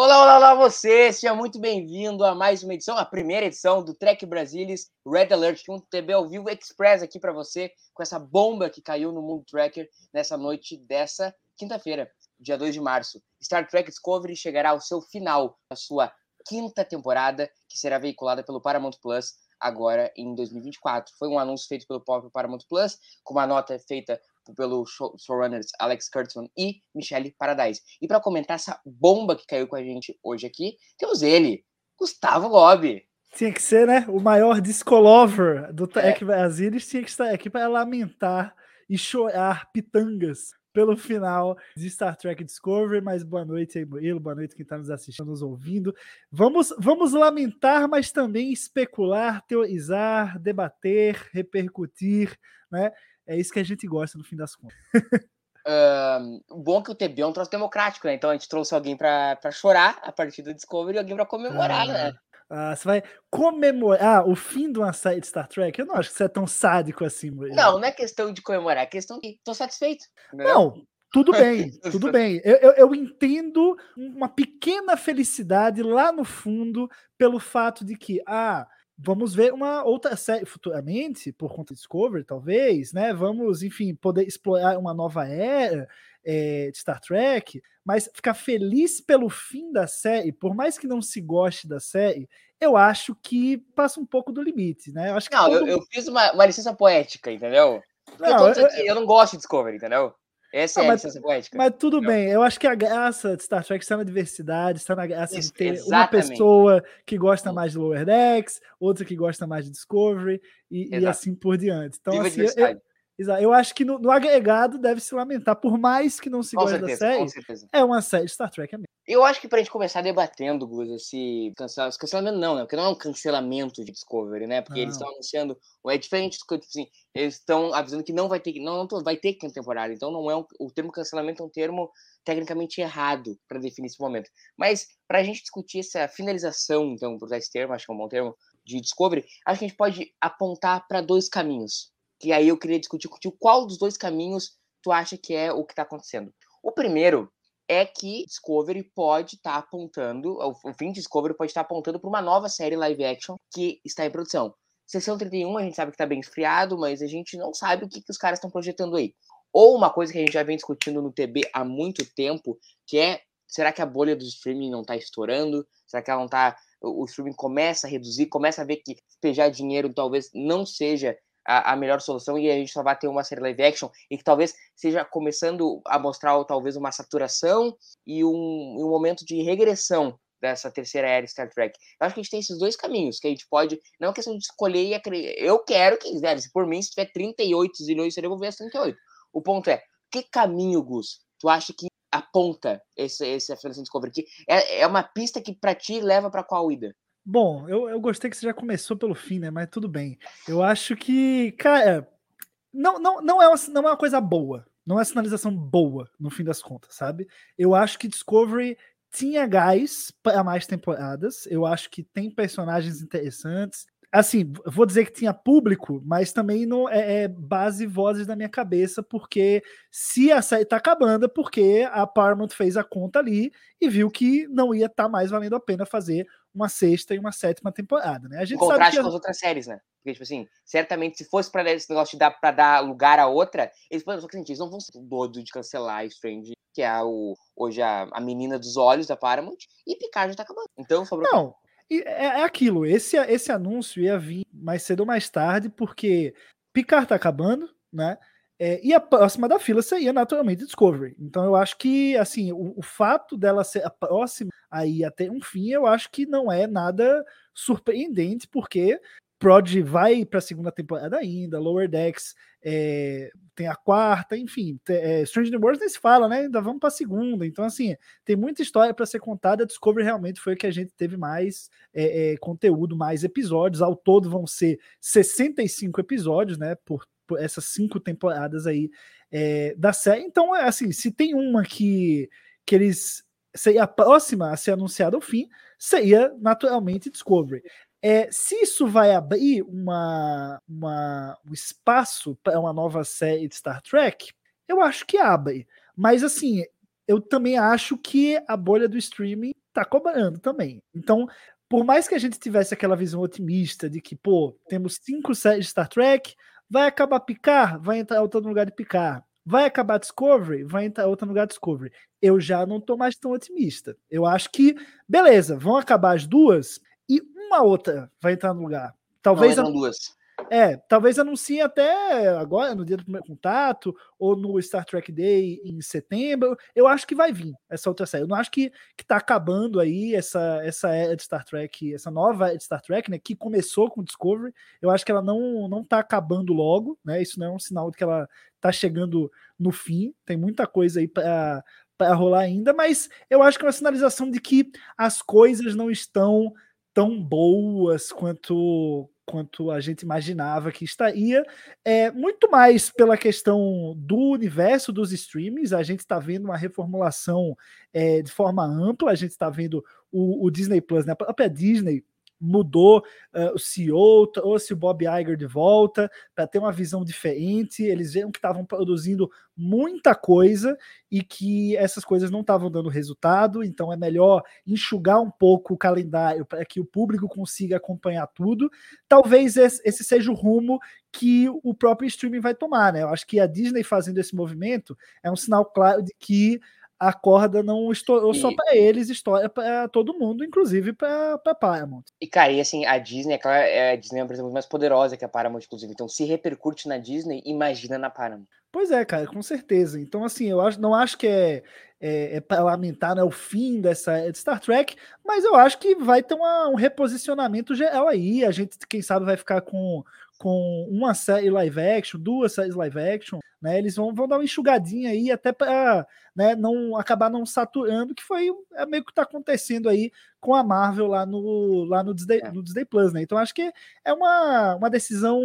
Olá, olá, olá você! Seja muito bem-vindo a mais uma edição, a primeira edição do Trek Brasilis Red Alert, um TB ao vivo express aqui para você, com essa bomba que caiu no mundo Tracker nessa noite dessa quinta-feira, dia 2 de março. Star Trek Discovery chegará ao seu final, a sua quinta temporada, que será veiculada pelo Paramount Plus agora em 2024. Foi um anúncio feito pelo próprio Paramount Plus, com uma nota feita pelo show- showrunners Alex Kurtzman e Michelle Paradise. E para comentar essa bomba que caiu com a gente hoje aqui, temos ele, Gustavo Gobi. Tinha que ser, né? O maior discolover do É. Brasilis tinha que estar aqui para lamentar e chorar pitangas pelo final de Star Trek Discovery. Mas boa noite aí, Murilo. Boa noite quem está nos assistindo, nos ouvindo. Vamos, vamos lamentar, mas também especular, teorizar, debater, repercutir, né? É isso que a gente gosta no fim das contas. O bom é que o TB é um troço democrático, né? Então a gente trouxe alguém para chorar a partir do Discovery e alguém para comemorar, né? Ah, você vai comemorar o fim de uma série de Star Trek? Eu não acho que você é tão sádico assim. Não, não é questão de comemorar, é questão de tô satisfeito. entendeu? Não, tudo bem, tudo bem. Eu, eu, eu entendo uma pequena felicidade lá no fundo pelo fato de que, ah, vamos ver uma outra série futuramente, por conta de Discovery, talvez, né? Vamos, enfim, poder explorar uma nova era eh, de Star Trek, mas ficar feliz pelo fim da série, por mais que não se goste da série, eu acho que passa um pouco do limite, né? Eu acho que Não, eu, eu fiz uma, uma licença poética, entendeu? eu, Não, eu- que eu não gosto de Discovery, entendeu? Essa é a mas- licença poética. Mas tudo Não. bem, eu acho que a graça de Star Trek está na diversidade, está na graça Isso, de ter uma exatamente. pessoa que gosta mais de Lower Decks, outra que gosta mais de Discovery e, e assim por diante. Então, Viva a assim, eu, eu, acho que no, no agregado deve se lamentar, por mais que não se goste da série, é uma série de Star Trek é mesmo. Eu acho que pra gente começar debatendo, Gus, esse cancela- esse cancelamento não, né? Porque não é um cancelamento de Discovery, né? Porque eles Não. estão anunciando, é diferente do que, tipo assim, eles estão avisando que não vai ter, não, não vai ter quinta temporada, então não é um, o termo cancelamento é um termo tecnicamente errado para definir esse momento. Mas pra gente discutir essa finalização, então, por usar esse termo, acho que é um bom termo, de Discovery, acho que a gente pode apontar para dois caminhos. Que aí eu queria discutir contigo qual dos dois caminhos tu acha que é o que tá acontecendo. O primeiro é que Discovery pode estar apontando, o fim de Discovery pode estar apontando para uma nova série live action que está em produção. Sessão 31 a gente sabe que está bem esfriado, mas a gente não sabe o que, que os caras estão projetando aí. Ou uma coisa que a gente já vem discutindo no TB há muito tempo, que é, será que a bolha do streaming não está estourando? Será que ela não está o o streaming começa a reduzir, começa a ver que despejar dinheiro talvez não seja a, a melhor solução e a gente só vai ter uma série live action e que talvez seja começando a mostrar talvez uma saturação e um, um momento de regressão dessa terceira era Star Trek. Eu acho que a gente tem esses dois caminhos que a gente pode, não é questão de escolher e acreditar. Eu quero que, velho, se por mim, se tiver 38 zilhões, eu vou ver as 38. O ponto é, que caminho, Gus, tu acha que aponta esse, esse Afghanistan Discovery? É, é uma pista que pra ti leva pra qual ida? Bom, eu, eu gostei que você já começou pelo fim, né? Mas tudo bem. Eu acho que, cara, não, não, não, é, uma, não é uma coisa boa. Não é uma sinalização boa, no fim das contas, sabe? Eu acho que Discovery tinha gás para mais temporadas. Eu acho que tem personagens interessantes. Assim, vou dizer que tinha público, mas também não é, é base e vozes da minha cabeça, porque se a série tá acabando, é porque a Paramount fez a conta ali e viu que não ia estar mais valendo a pena fazer uma sexta e uma sétima temporada, né? A gente sabe contraste que com as outras séries, né? Porque, tipo assim, certamente, se fosse pra dar esse negócio de dar, pra dar lugar a outra, eles só que assim, eles não vão ser doido de cancelar Strange, que é o, hoje a, a menina dos olhos da Paramount, e Picard já tá acabando. Então, sobrou. Não, e é, é aquilo. Esse, esse anúncio ia vir mais cedo ou mais tarde, porque Picard tá acabando, né? É, e a próxima da fila seria naturalmente Discovery. Então eu acho que assim o, o, fato dela ser a próxima aí até um fim, eu acho que não é nada surpreendente, porque Prod vai para a segunda temporada ainda, Lower Decks é, tem a quarta, enfim, é, Strange New Worlds nem se fala, né? Ainda vamos para a segunda. Então, assim, tem muita história para ser contada. Discovery realmente foi que a gente teve mais é, conteúdo, mais episódios. Ao todo vão ser 65 episódios, né? Por, por essas cinco temporadas aí da série. Então, é assim, se tem uma que, que eles seria a próxima a ser anunciada ao fim, seria naturalmente Discovery. É, se isso vai abrir uma, uma, um espaço para uma nova série de Star Trek, eu acho que abre. Mas assim, eu também acho que a bolha do streaming tá cobrando também. Então, por mais que a gente tivesse aquela visão otimista de que, pô, temos cinco séries de Star Trek, vai acabar Picar, vai entrar outro lugar de Picar. Vai acabar Discovery, vai entrar outro lugar de Discovery. Eu já não tô mais tão otimista. Eu acho que, beleza, vão acabar as duas, uma outra vai entrar no lugar. Talvez não, duas. É, talvez anuncie até agora, no dia do primeiro contato, ou no Star Trek Day em setembro. Eu acho que vai vir essa outra série. Eu não acho que, que tá acabando aí essa, essa era de Star Trek, essa nova era de Star Trek, né? Que começou com Discovery. Eu acho que ela não, não tá acabando logo, né? Isso não é um sinal de que ela tá chegando no fim. Tem muita coisa aí para para rolar ainda, mas eu acho que é uma sinalização de que as coisas não estão tão boas quanto quanto a gente imaginava que estaria. É, muito mais pela questão do universo dos streamings, a gente está vendo uma reformulação é, de forma ampla, a gente está vendo o, o, Disney Plus, né? a própria Disney mudou uh, o CEO, trouxe o Bob Iger de volta para ter uma visão diferente. Eles viram que estavam produzindo muita coisa e que essas coisas não estavam dando resultado, então é melhor enxugar um pouco o calendário para que o público consiga acompanhar tudo. Talvez esse seja o rumo que o próprio streaming vai tomar, né? Eu acho que a Disney fazendo esse movimento é um sinal claro de que a corda não estourou e... só para eles, estoura para todo mundo, inclusive para Paramount. E, cara, e assim, a Disney, é, a Disney é uma empresa muito mais poderosa que a Paramount, inclusive. Então, se repercute na Disney, imagina na Paramount. Pois é, cara, com certeza. Então, assim, eu acho, não acho que é, é, é para lamentar né, o fim dessa de Star Trek, mas eu acho que vai ter uma, um reposicionamento geral aí. A gente, quem sabe, vai ficar com, com uma série live action, duas séries live action, né? Eles vão, vão dar uma enxugadinha aí até para né, não acabar não saturando, que foi é meio que está acontecendo aí com a Marvel lá no lá no Disney, é. no Disney Plus, né? Então acho que é uma, uma decisão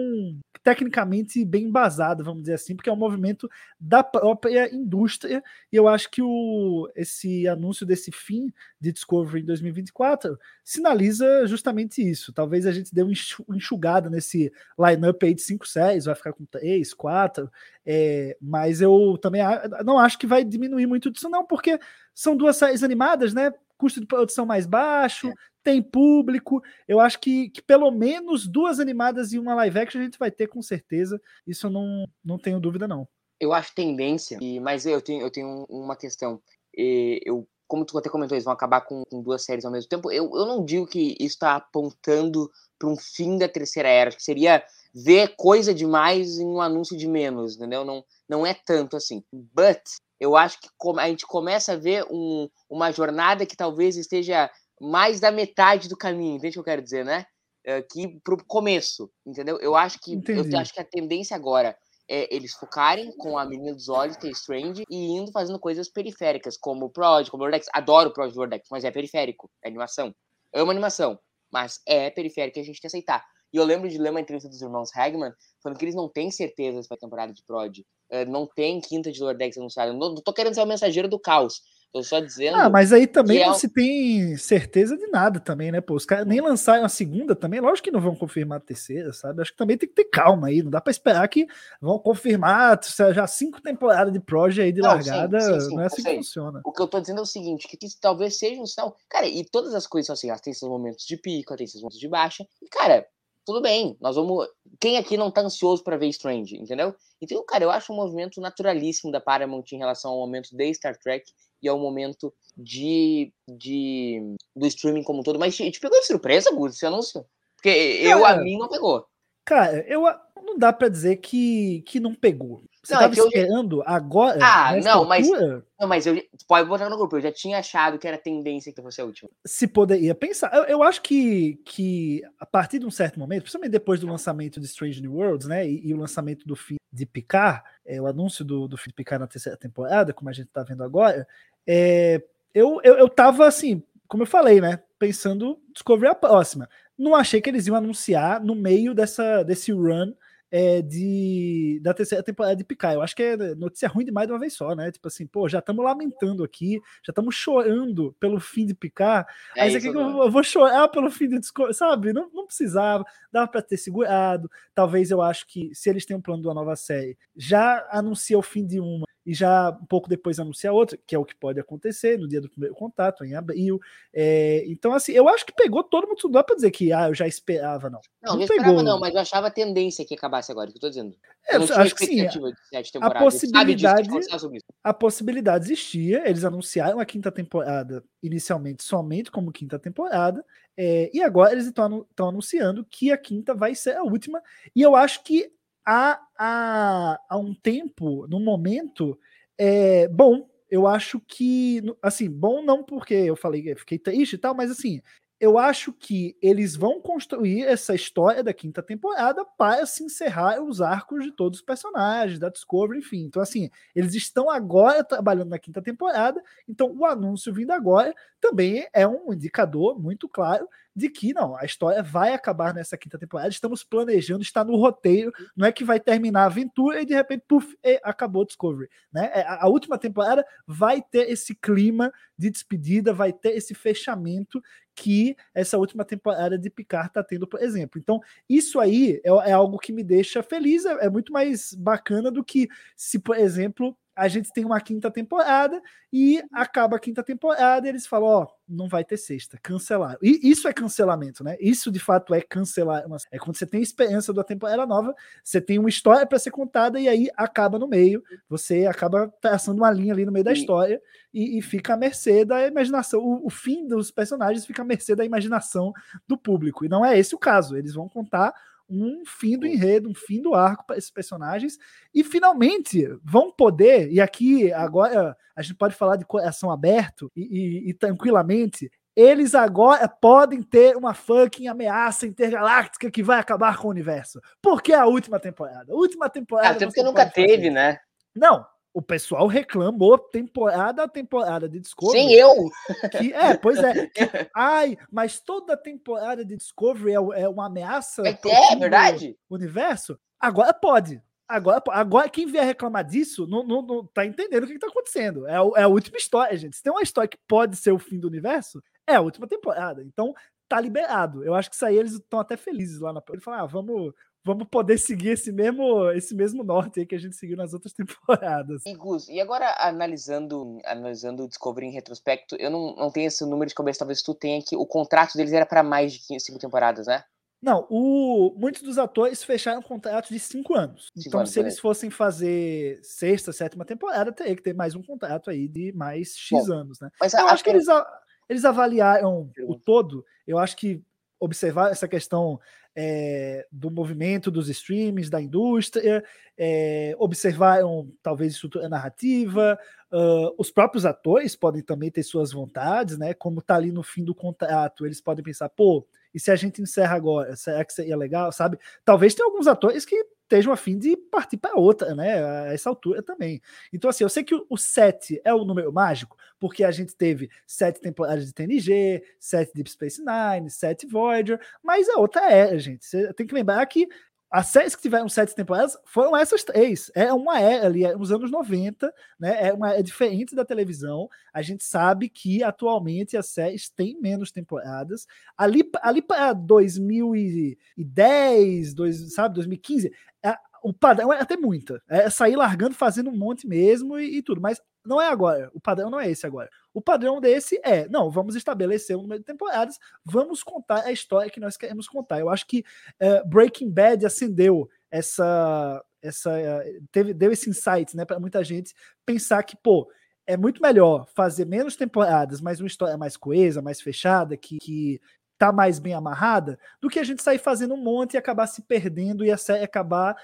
tecnicamente bem embasada, vamos dizer assim, porque é um movimento da própria indústria, e eu acho que o, esse anúncio desse fim de Discovery em 2024 sinaliza justamente isso. Talvez a gente dê uma enxugada nesse line-up aí de cinco séries, vai ficar com três, quatro, é, mas eu também não acho que vai diminuir muito disso, não, porque são duas séries animadas, né? Custo de produção mais baixo, é. tem público. Eu acho que, que pelo menos duas animadas e uma live action a gente vai ter com certeza. Isso eu não, não tenho dúvida, não. Eu acho tendência, e, mas eu tenho, eu tenho uma questão. E, eu como tu até comentou, eles vão acabar com, com, duas séries ao mesmo tempo. Eu, eu não digo que isso está apontando para um fim da terceira era, que seria ver coisa demais em um anúncio de menos, entendeu? Não, não é tanto assim. But eu acho que a gente começa a ver um, uma jornada que talvez esteja mais da metade do caminho, entende o que eu quero dizer, né? É, que pro começo, entendeu? Eu acho que Entendi. eu acho que a tendência agora é eles focarem com a menina dos olhos, que é Strange, e indo fazendo coisas periféricas, como o Prod, como o Vortex. Adoro o Prod Vortex, mas é periférico, é animação. Amo animação, mas é periférico e a gente tem que aceitar. E eu lembro de ler uma entrevista dos irmãos Hagman falando que eles não têm certeza para a temporada de Prod. Uh, não tem quinta de Lordex anunciada. Não, não tô querendo ser o mensageiro do caos. Tô só dizendo. Ah, mas aí também não é... se tem certeza de nada também, né? Pô, os caras nem lançaram a segunda também, lógico que não vão confirmar a terceira, sabe? Acho que também tem que ter calma aí. Não dá para esperar que vão confirmar já cinco temporadas de Prod aí de não, largada. Sim, sim, sim, não é assim que funciona. O que eu tô dizendo é o seguinte: que isso talvez seja um sinal. Cara, e todas as coisas são assim, elas têm esses momentos de pico, tem esses momentos de baixa. E, cara, tudo bem, nós vamos. Quem aqui não tá ansioso para ver Strange, entendeu? Então, cara, eu acho um movimento naturalíssimo da Paramount em relação ao momento de Star Trek e ao momento de, de do streaming como um todo. Mas te, te pegou de surpresa, Gus, esse anúncio? Porque cara, eu, a mim, não pegou. Cara, eu não dá para dizer que, que não pegou. Você Não, é tava eu- esperando agora? Ah, não, mas- Não, mas eu pode botar no grupo. Eu já tinha achado que era tendência que fosse a última. Se poderia pensar. Eu, eu acho que, que a partir de um certo momento, principalmente depois do lançamento de Strange New Worlds, né? E, e o lançamento do fim de Picard, é, o anúncio do, do fim de Picard na terceira temporada, como a gente tá vendo agora, é, eu, eu, eu tava assim, como eu falei, né? Pensando Discovery a próxima. Não achei que eles iam anunciar no meio dessa, desse run é, de, da terceira temporada de Picard. Eu acho que é notícia ruim demais de uma vez só, né? Tipo assim, pô, já estamos lamentando aqui, já estamos chorando pelo fim de Picard. É Aí isso agora. eu, eu vou chorar pelo fim de Discovery, sabe? Não, não precisava, dava para ter segurado. Talvez eu acho que se eles têm um plano de uma nova série, já anuncia o fim de uma e já um pouco depois anuncia outra, que é o que pode acontecer no dia do primeiro contato, em abril. É, então, assim, eu acho que pegou todo mundo. Não dá para dizer que ah, eu já esperava, não. Não, Não não esperava pegou. não, mas eu achava a tendência que acabasse agora, que eu tô dizendo. É, Eu acho que sim. Sabe disso, possibilidade- a possibilidade existia, eles anunciaram a quinta temporada inicialmente somente como quinta temporada, é, e agora eles estão anunciando que a quinta vai ser a última, e eu acho que há, há, há um tempo, no momento, é, bom, eu acho que, assim, bom não porque eu falei eu fiquei triste e tal, mas assim, eu acho que eles vão construir essa história da quinta temporada para se encerrar os arcos de todos os personagens, da Discovery, enfim. Então, assim, eles estão agora trabalhando na quinta temporada, então o anúncio vindo agora também é um indicador muito claro de que não, a história vai acabar nessa quinta temporada. Estamos planejando, está no roteiro, não é que vai terminar a aventura e de repente, puf, e acabou Discovery. Né? É, A, a última temporada vai ter esse clima de despedida, vai ter esse fechamento que essa última temporada de Picard está tendo, por exemplo. Então, isso aí é, é algo que me deixa feliz, é, é muito mais bacana do que se, por exemplo, a gente tem uma quinta temporada e acaba a quinta temporada e eles falam, ó, não vai ter sexta, cancelaram. E isso é cancelamento, né? Isso de fato é cancelar. É quando você tem esperança da temporada nova, você tem uma história para ser contada e aí acaba no meio, você acaba traçando uma linha ali no meio da história e, e fica à mercê da imaginação. O, o fim dos personagens fica à mercê da imaginação do público. E não é esse o caso. Eles vão contar um fim do enredo, um fim do arco para esses personagens. E finalmente vão poder, e aqui agora a gente pode falar de coração aberto e, e- e tranquilamente. Eles agora podem ter uma fucking ameaça intergaláctica que vai acabar com o universo. Porque é a última temporada. A última temporada. Ah, tempo você que nunca teve, né? Não, o pessoal reclamou temporada a temporada de Discovery. Sem eu. Que, é, pois é. que, ai, mas toda temporada de Discovery é, é uma ameaça. É, é verdade. Universo? Agora pode. Agora, agora quem vier reclamar disso não, não, não tá entendendo o que, que tá acontecendo. É, é a última história, gente. Se tem uma história que pode ser o fim do universo, é a última temporada. Então, tá liberado. Eu acho que isso aí eles estão até felizes lá na. Ele fala, ah, vamos, vamos poder seguir esse mesmo, esse mesmo norte aí que a gente seguiu nas outras temporadas. E Gus, e agora analisando, analisando o Discovery em retrospecto, eu não, não tenho esse número de cabeça, talvez tu tenha que o contrato deles era para mais de 15, cinco temporadas, né? Não, o, muitos dos atores fecharam contratos de cinco anos. Cinco então, anos, se eles fossem fazer sexta, sétima temporada, teria que ter mais um contrato aí de mais X Bom, anos, né? Mas Eu a, acho que eles, a- eles avaliaram o todo. Eu acho que observar essa questão é, do movimento dos streams, da indústria, é, observaram talvez estrutura narrativa, ah, os próprios atores podem também ter suas vontades, né? Como tá ali no fim do contrato, eles podem pensar, pô, e se a gente encerra agora, será que seria legal, sabe? Talvez tenha alguns atores que estejam a fim de partir para outra, né? A essa altura também. Então, assim, eu sei que o- o 7 é o número mágico, porque a gente teve sete temporadas de TNG, sete Deep Space Nine, sete Voyager, mas é outra era, gente. Você tem que lembrar que as séries que tiveram sete temporadas foram essas três. É uma era ali, é nos anos 90, né? É, uma, é diferente da televisão. A gente sabe que atualmente as séries têm menos temporadas. Ali, ali para 2010, dois, sabe, 2015, é, o padrão é até muita. É sair largando, fazendo um monte mesmo e, e tudo. Mas não é agora. O padrão não é esse agora. O padrão desse é, não, vamos estabelecer um número de temporadas, vamos contar a história que nós queremos contar. Eu acho que eh, Breaking Bad acendeu essa, essa eh, teve, deu esse insight, né, para muita gente pensar que, pô, é muito melhor fazer menos temporadas, mas uma história mais coesa, mais fechada, que, que tá mais bem amarrada, do que a gente sair fazendo um monte e acabar se perdendo e a série acabar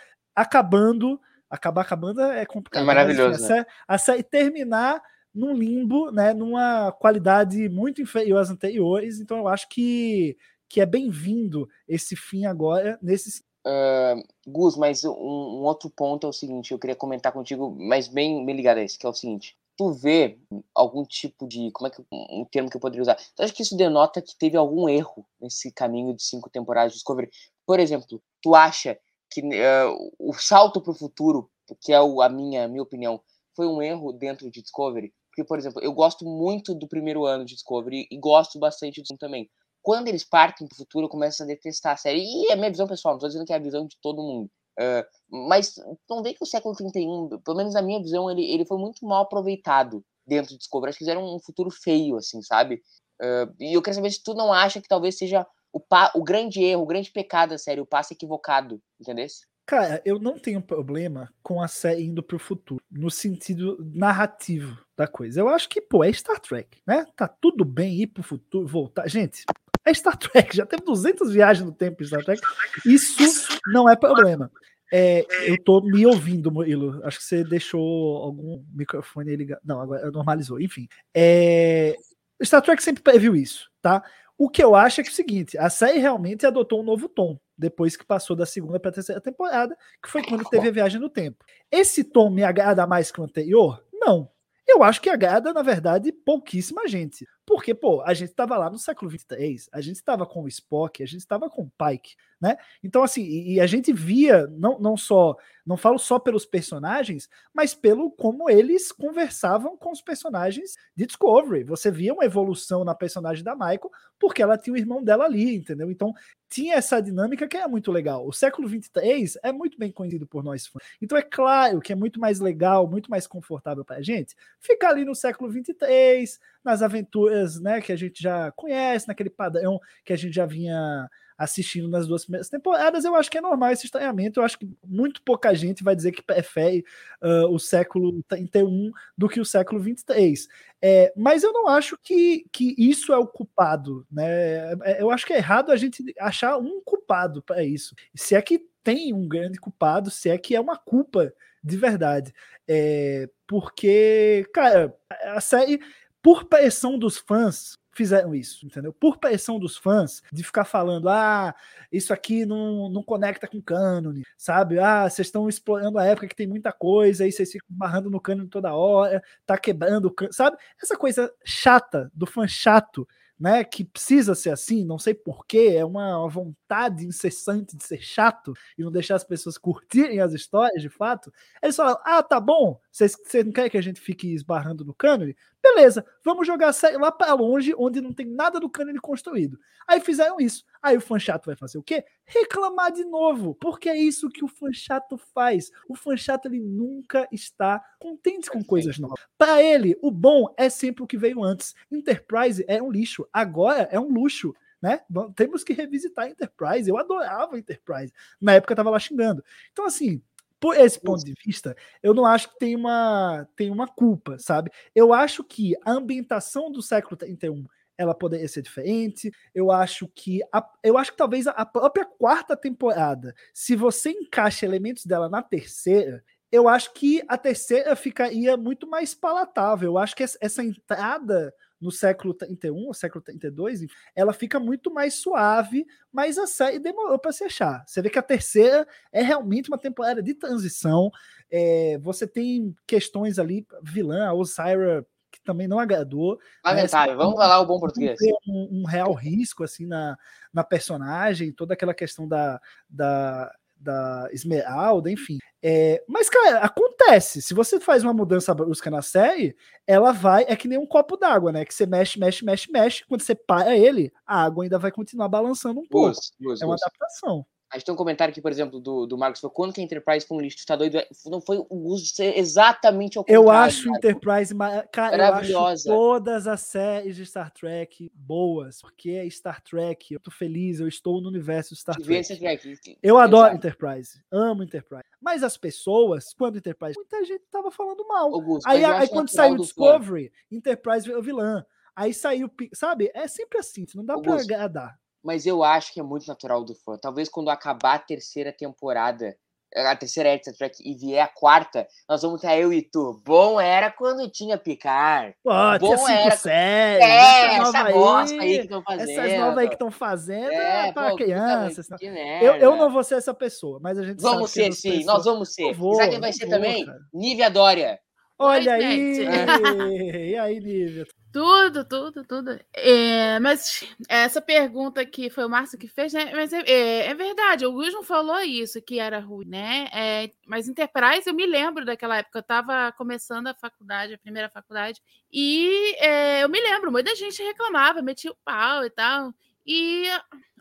acabando Acabar com a banda é complicado. É mas, maravilhoso, a, série, a série terminar num limbo, né? Numa qualidade muito inferior às anteriores. Então eu acho que, que é bem-vindo esse fim agora nesse Uh, Gus, mas um, um, outro ponto é o seguinte, eu queria comentar contigo, mas bem, bem ligado a esse, que é o seguinte. Tu vê algum tipo de. Como é que. Um termo que eu poderia usar? Tu acha que isso denota que teve algum erro nesse caminho de cinco temporadas de Discovery? Por exemplo, tu acha que uh, o salto para o futuro, que é o, a minha, minha opinião, foi um erro dentro de Discovery? Porque, por exemplo, eu gosto muito do primeiro ano de Discovery e gosto bastante do também quando eles partem pro futuro, eu começo a detestar a série. E é minha visão pessoal, não tô dizendo que é a visão de todo mundo. Uh, mas não vê que o século 31, pelo menos na minha visão, ele, ele foi muito mal aproveitado dentro de Discovery. Acho que fizeram um futuro feio, assim, sabe? Uh, e eu quero saber se tu não acha que talvez seja o, pa, o grande erro, o grande pecado da série, o passe equivocado, entendeu? Cara, eu não tenho problema com a série indo pro futuro, no sentido narrativo da coisa. Eu acho que, pô, é Star Trek, né? Tá tudo bem ir pro futuro, voltar. Gente, é Star Trek, já teve 200 viagens no tempo em Star Trek. Isso não é problema. É, eu tô me ouvindo, Murilo. Acho que você deixou algum microfone ligado. Não, agora normalizou. Enfim. É, Star Trek sempre previu isso, tá? O que eu acho é que é o seguinte: a série realmente adotou um novo tom depois que passou da segunda para a terceira temporada, que foi quando teve a viagem no tempo. Esse tom me agrada mais que o anterior? Não. Eu acho que agrada, na verdade, pouquíssima gente. Porque, pô, a gente estava lá no século 23, a gente estava com o Spock, a gente estava com o Pike, né? Então, assim, e, e, a gente via, não, não só, não falo só pelos personagens, mas pelo como eles conversavam com os personagens de Discovery. Você via uma evolução na personagem da Michael, porque ela tinha o irmão dela ali, entendeu? Então, tinha essa dinâmica que é muito legal. O século 23 é muito bem conhecido por nós fãs. Então, é claro que é muito mais legal, muito mais confortável para a gente ficar ali no século 23, nas aventuras né, que a gente já conhece, naquele padrão que a gente já vinha assistindo nas duas primeiras temporadas, eu acho que é normal esse estranhamento. Eu acho que muito pouca gente vai dizer que prefere uh, o século 31 do que o século 23. É, mas eu não acho que, que isso é o culpado. Né? É, eu acho que é errado a gente achar um culpado para isso. Se é que tem um grande culpado, se é que é uma culpa de verdade. É, porque, cara, a série por pressão dos fãs, fizeram isso, entendeu? Por pressão dos fãs, de ficar falando, ah, isso aqui não, não conecta com cânone, sabe? Ah, vocês estão explorando a época que tem muita coisa, aí vocês ficam barrando no cânone toda hora, tá quebrando, sabe? Essa coisa chata, do fã chato, né, que precisa ser assim, não sei porquê, é uma, uma, vontade incessante de ser chato e não deixar as pessoas curtirem as histórias de fato. Eles falam: ah, tá bom, vocês não querem que a gente fique esbarrando no cânone? Beleza, vamos jogar lá para longe, onde não tem nada do cânone construído. Aí fizeram isso. Aí o fã chato vai fazer o quê? Reclamar de novo. Porque é isso que o fã chato faz. O fã chato ele nunca está contente com coisas novas. Para ele, o bom é sempre o que veio antes. Enterprise é um lixo, agora é um luxo. Né? Temos que revisitar a Enterprise. Eu adorava Enterprise. Na época eu tava lá xingando. Então, assim, por esse ponto de vista, eu não acho que tem uma, tem uma culpa, sabe? Eu acho que a ambientação do século 31 ela poderia ser diferente. Eu acho que a, eu acho que talvez a própria quarta temporada, se você encaixa elementos dela na terceira, eu acho que a terceira ficaria muito mais palatável. Eu acho que essa entrada no século 31, século 32, ela fica muito mais suave, mas a série demorou para se achar. Você vê que a terceira é realmente uma temporada de transição. É, você tem questões ali, vilã, a Osira que também não agradou. Lamentável, vamos falar o bom português. Um, um, real risco assim na, na personagem, toda aquela questão da, da da Esmeralda, enfim. É, mas, cara, acontece. Se você faz uma mudança brusca na série, ela vai. É que nem um copo d'água, né? Que você mexe, mexe, mexe, mexe. Quando você para ele, a água ainda vai continuar balançando um pouco. é uma adaptação. A gente tem um comentário aqui, por exemplo, do, do Marcos. Foi quando que a Enterprise foi um lixo? Tá doido? Não foi o uso de ser exatamente o contrário. Eu acho cara. Enterprise. Cara, Maravilhosa. Eu acho todas as séries de Star Trek boas. Porque é Star Trek. Eu tô feliz. Eu estou no universo Star Trek. Trek. Eu adoro Enterprise. Amo Enterprise. Mas as pessoas, quando Enterprise. Muita gente tava falando mal. Augusto, aí, aí quando saiu Discovery, fã. Enterprise veio vilã. Aí saiu. Sabe? É sempre assim. Não dá Augusto. pra agradar mas eu acho que é muito natural do fã. Talvez quando acabar a terceira temporada, a terceira Star Trek e vier a quarta, nós vamos ter eu e tu. Bom era quando tinha Picard. Pô, Bom tinha cinco era- séries. É, essa essa nova bosta aí que estão fazendo. Essas novas aí que estão fazendo é, pra pô, crianças. puta, tá? Eu, eu não vou ser essa pessoa, mas a gente sabe Vamos ser, sim, pessoas- nós vamos ser. Vou, sabe quem vai ser vou, também? cara. Nívia Dória. Olha Oi, aí! E aí, Nívia? Tudo, tudo, tudo. É, mas essa pergunta aqui foi o Márcio que fez, né? Mas é, é, é verdade, o Wilson falou isso, que era ruim, né? É, mas Enterprise, eu me lembro daquela época, eu estava começando a faculdade, a primeira faculdade, e é, eu me lembro, muita gente reclamava, metia o pau e tal. E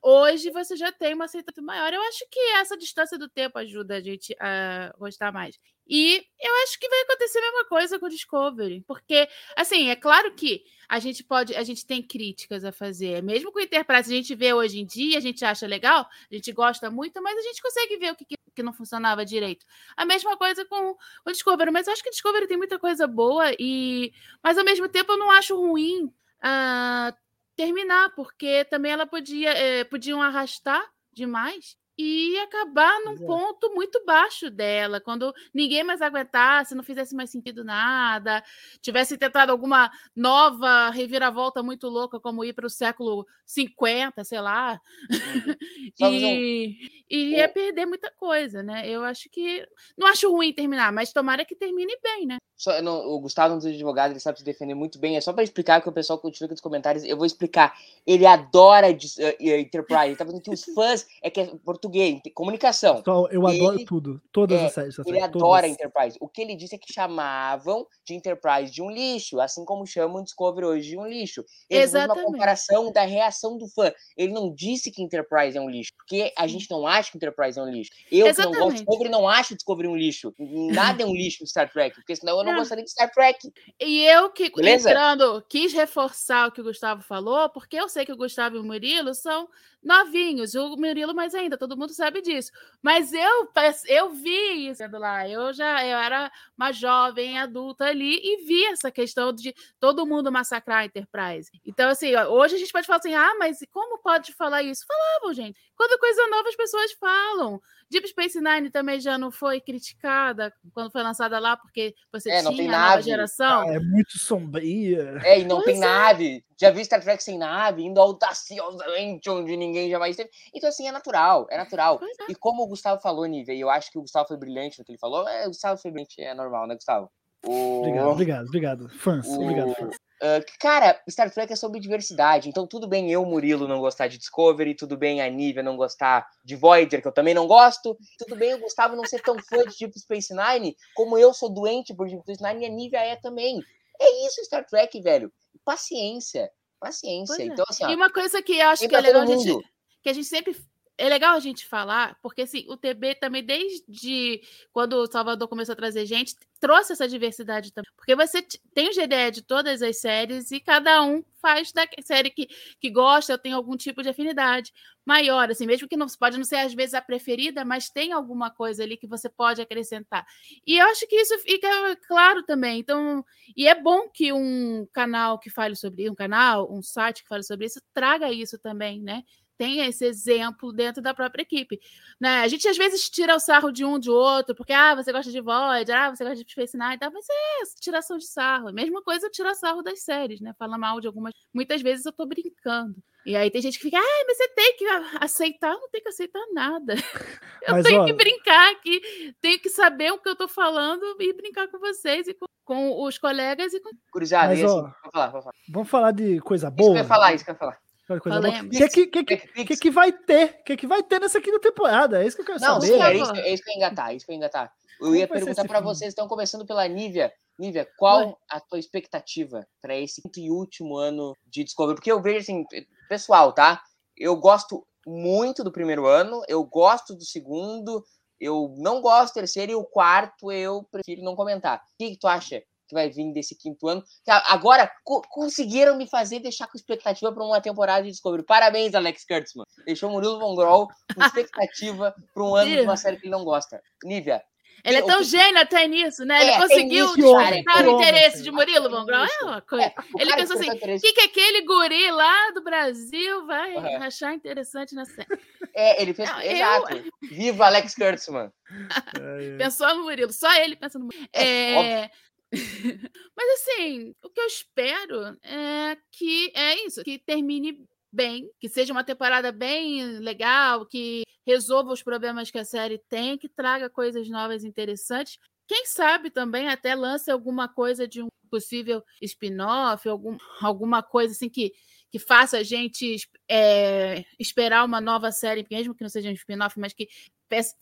hoje você já tem uma aceitação maior. Eu acho que essa distância do tempo ajuda a gente a gostar mais. E eu acho que vai acontecer a mesma coisa com o Discovery, porque assim, é claro que a gente pode, a gente tem críticas a fazer. Mesmo com o Enterprise, a gente vê hoje em dia, a gente acha legal, a gente gosta muito, mas a gente consegue ver o que, que não funcionava direito. A mesma coisa com o Discovery, mas eu acho que o Discovery tem muita coisa boa e, mas ao mesmo tempo eu não acho ruim ah, terminar, porque também ela podia, eh, podiam arrastar demais e acabar num é. ponto muito baixo dela, quando ninguém mais aguentasse, não fizesse mais sentido nada, tivesse tentado alguma nova reviravolta muito louca, como ir para o século 50, sei lá, Só fazer um- e, e ia perder muita coisa, né? Eu acho que. Não acho ruim terminar, mas tomara que termine bem, né? Só- não, o Gustavo, um dos advogados, ele sabe se defender muito bem. É só para explicar que o pessoal continua nos comentários. Eu vou explicar. Ele adora eh, Enterprise. Ele tá falando que os fãs é que é português, tem comunicação. Só, eu adoro Ele- tudo. Todas é, as séries. Ele todas. adora Enterprise. O que ele disse é que chamavam de Enterprise de um lixo, assim como chamam Discovery hoje de um lixo. Ele fez uma Exatamente. comparação da reação do fã. Ele não disse que Enterprise é um lixo, porque a gente não acha que Enterprise é um lixo. Eu que não gosto de Exatamente. Discovery não acho Discovery um lixo. Nada é um lixo em Star Trek, porque senão eu não Não. gostaria de Star Trek. E eu que Beleza? entrando, quis reforçar o que o Gustavo falou, porque eu sei que o Gustavo e o Murilo são novinhos, o Murilo mais ainda, todo mundo sabe disso. Mas eu eu vi isso lá, eu já eu era uma jovem adulta ali e vi essa questão de todo mundo massacrar a Enterprise. Então assim, hoje a gente pode falar assim: "Ah, mas como pode falar isso?" Falavam, gente. Quando coisa nova as pessoas falam. Deep Space Nine também já não foi criticada quando foi lançada lá porque você É, tinha a nova geração. É muito sombria. É, e não Pois tem é. nave. Já vi Star Trek sem nave, indo audaciosamente onde ninguém jamais esteve. Então, assim, é natural, é natural. É. E como o Gustavo falou, Nívia, e eu acho que o Gustavo foi brilhante no que ele falou, é, o Gustavo foi brilhante, é normal, né, Gustavo? O... Obrigado, obrigado, obrigado. Fãs, O- obrigado, fãs. Que, cara, Star Trek é sobre diversidade. Então, tudo bem eu, Murilo, não gostar de Discovery, tudo bem a Nívia não gostar de Voyager, que eu também não gosto. Tudo bem o Gustavo não ser tão fã de Deep Space Nine, como eu sou doente por Deep Space Nine e a Nívia é também. É isso, Star Trek, velho. Paciência. Paciência. Pois é. Então, assim, ó, E uma coisa que eu acho que é legal a gente, que a gente sempre é legal a gente falar, porque assim, o TB também desde quando o Salvador começou a trazer gente, trouxe essa diversidade também. Porque você tem o GDE de todas as séries e cada um faz da série que, que gosta, tem algum tipo de afinidade maior, assim, mesmo que não pode não ser às vezes a preferida, mas tem alguma coisa ali que você pode acrescentar. E eu acho que isso fica claro também. Então, e é bom que um canal que fale sobre um canal, um site que fale sobre isso, traga isso também, né? Tenha esse exemplo dentro da própria equipe. Né? A gente às vezes tira o sarro de um de outro, porque ah, você gosta de Void, ah, você gosta de Space Nine, tá? mas é tiração de sarro. A mesma coisa tirar sarro das séries, né? Fala mal de algumas. Muitas vezes eu tô brincando. E aí tem gente que fica, ah, mas você tem que aceitar, Eu não tem que aceitar nada. Eu Mas, tenho ó, que brincar aqui, tenho que saber o que eu tô falando e brincar com vocês e com, com os colegas e com. Curizada, Mas, e assim, ó, vou falar, vou falar. Vamos falar de coisa Isso que eu boa? ia falar, isso que eu ia falar. Coisa. O Falemos. que, que, que, que, Pix, que, vai ter? O que, que vai ter nessa quinta temporada? É isso que eu quero Não, saber. era favor. isso, é isso que eu ia engatar, é isso que eu ia engatar. Eu ia perguntar filme? vocês, estão começando pela Nívia. Nívia, qual Oi. a tua expectativa pra esse quinto e último ano de Discovery? Porque eu vejo assim, pessoal, tá? Eu gosto muito do primeiro ano, eu gosto do segundo, eu não gosto do terceiro e o quarto eu prefiro não comentar. O que, que tu acha que vai vir desse quinto ano? Agora, co- conseguiram me fazer deixar com expectativa pra uma temporada de Discovery. Parabéns, Alex Kurtzman. Deixou o Murilo Von Groll com expectativa pra um ano de uma série que ele não gosta. Nívia, Ele é tão gênio até nisso, né? Ele É, tem conseguiu despertar cara, o interesse de Murilo Von Grau. É uma coisa. É, Ele pensou assim: o que, que aquele guri lá do Brasil vai Aham. achar interessante na série? É, ele fez. Não, eu- Exato. Viva Alex Kurtzman. Pensou no Murilo, só ele pensando no Murilo. É... Mas assim, o que eu espero é que é isso, que termine bem, que seja uma temporada bem legal, que resolva os problemas que a série tem, que traga coisas novas e interessantes. Quem sabe também até lance alguma coisa de um possível spin-off, algum, alguma coisa assim que, que faça a gente é, esperar uma nova série, mesmo que não seja um spin-off, mas que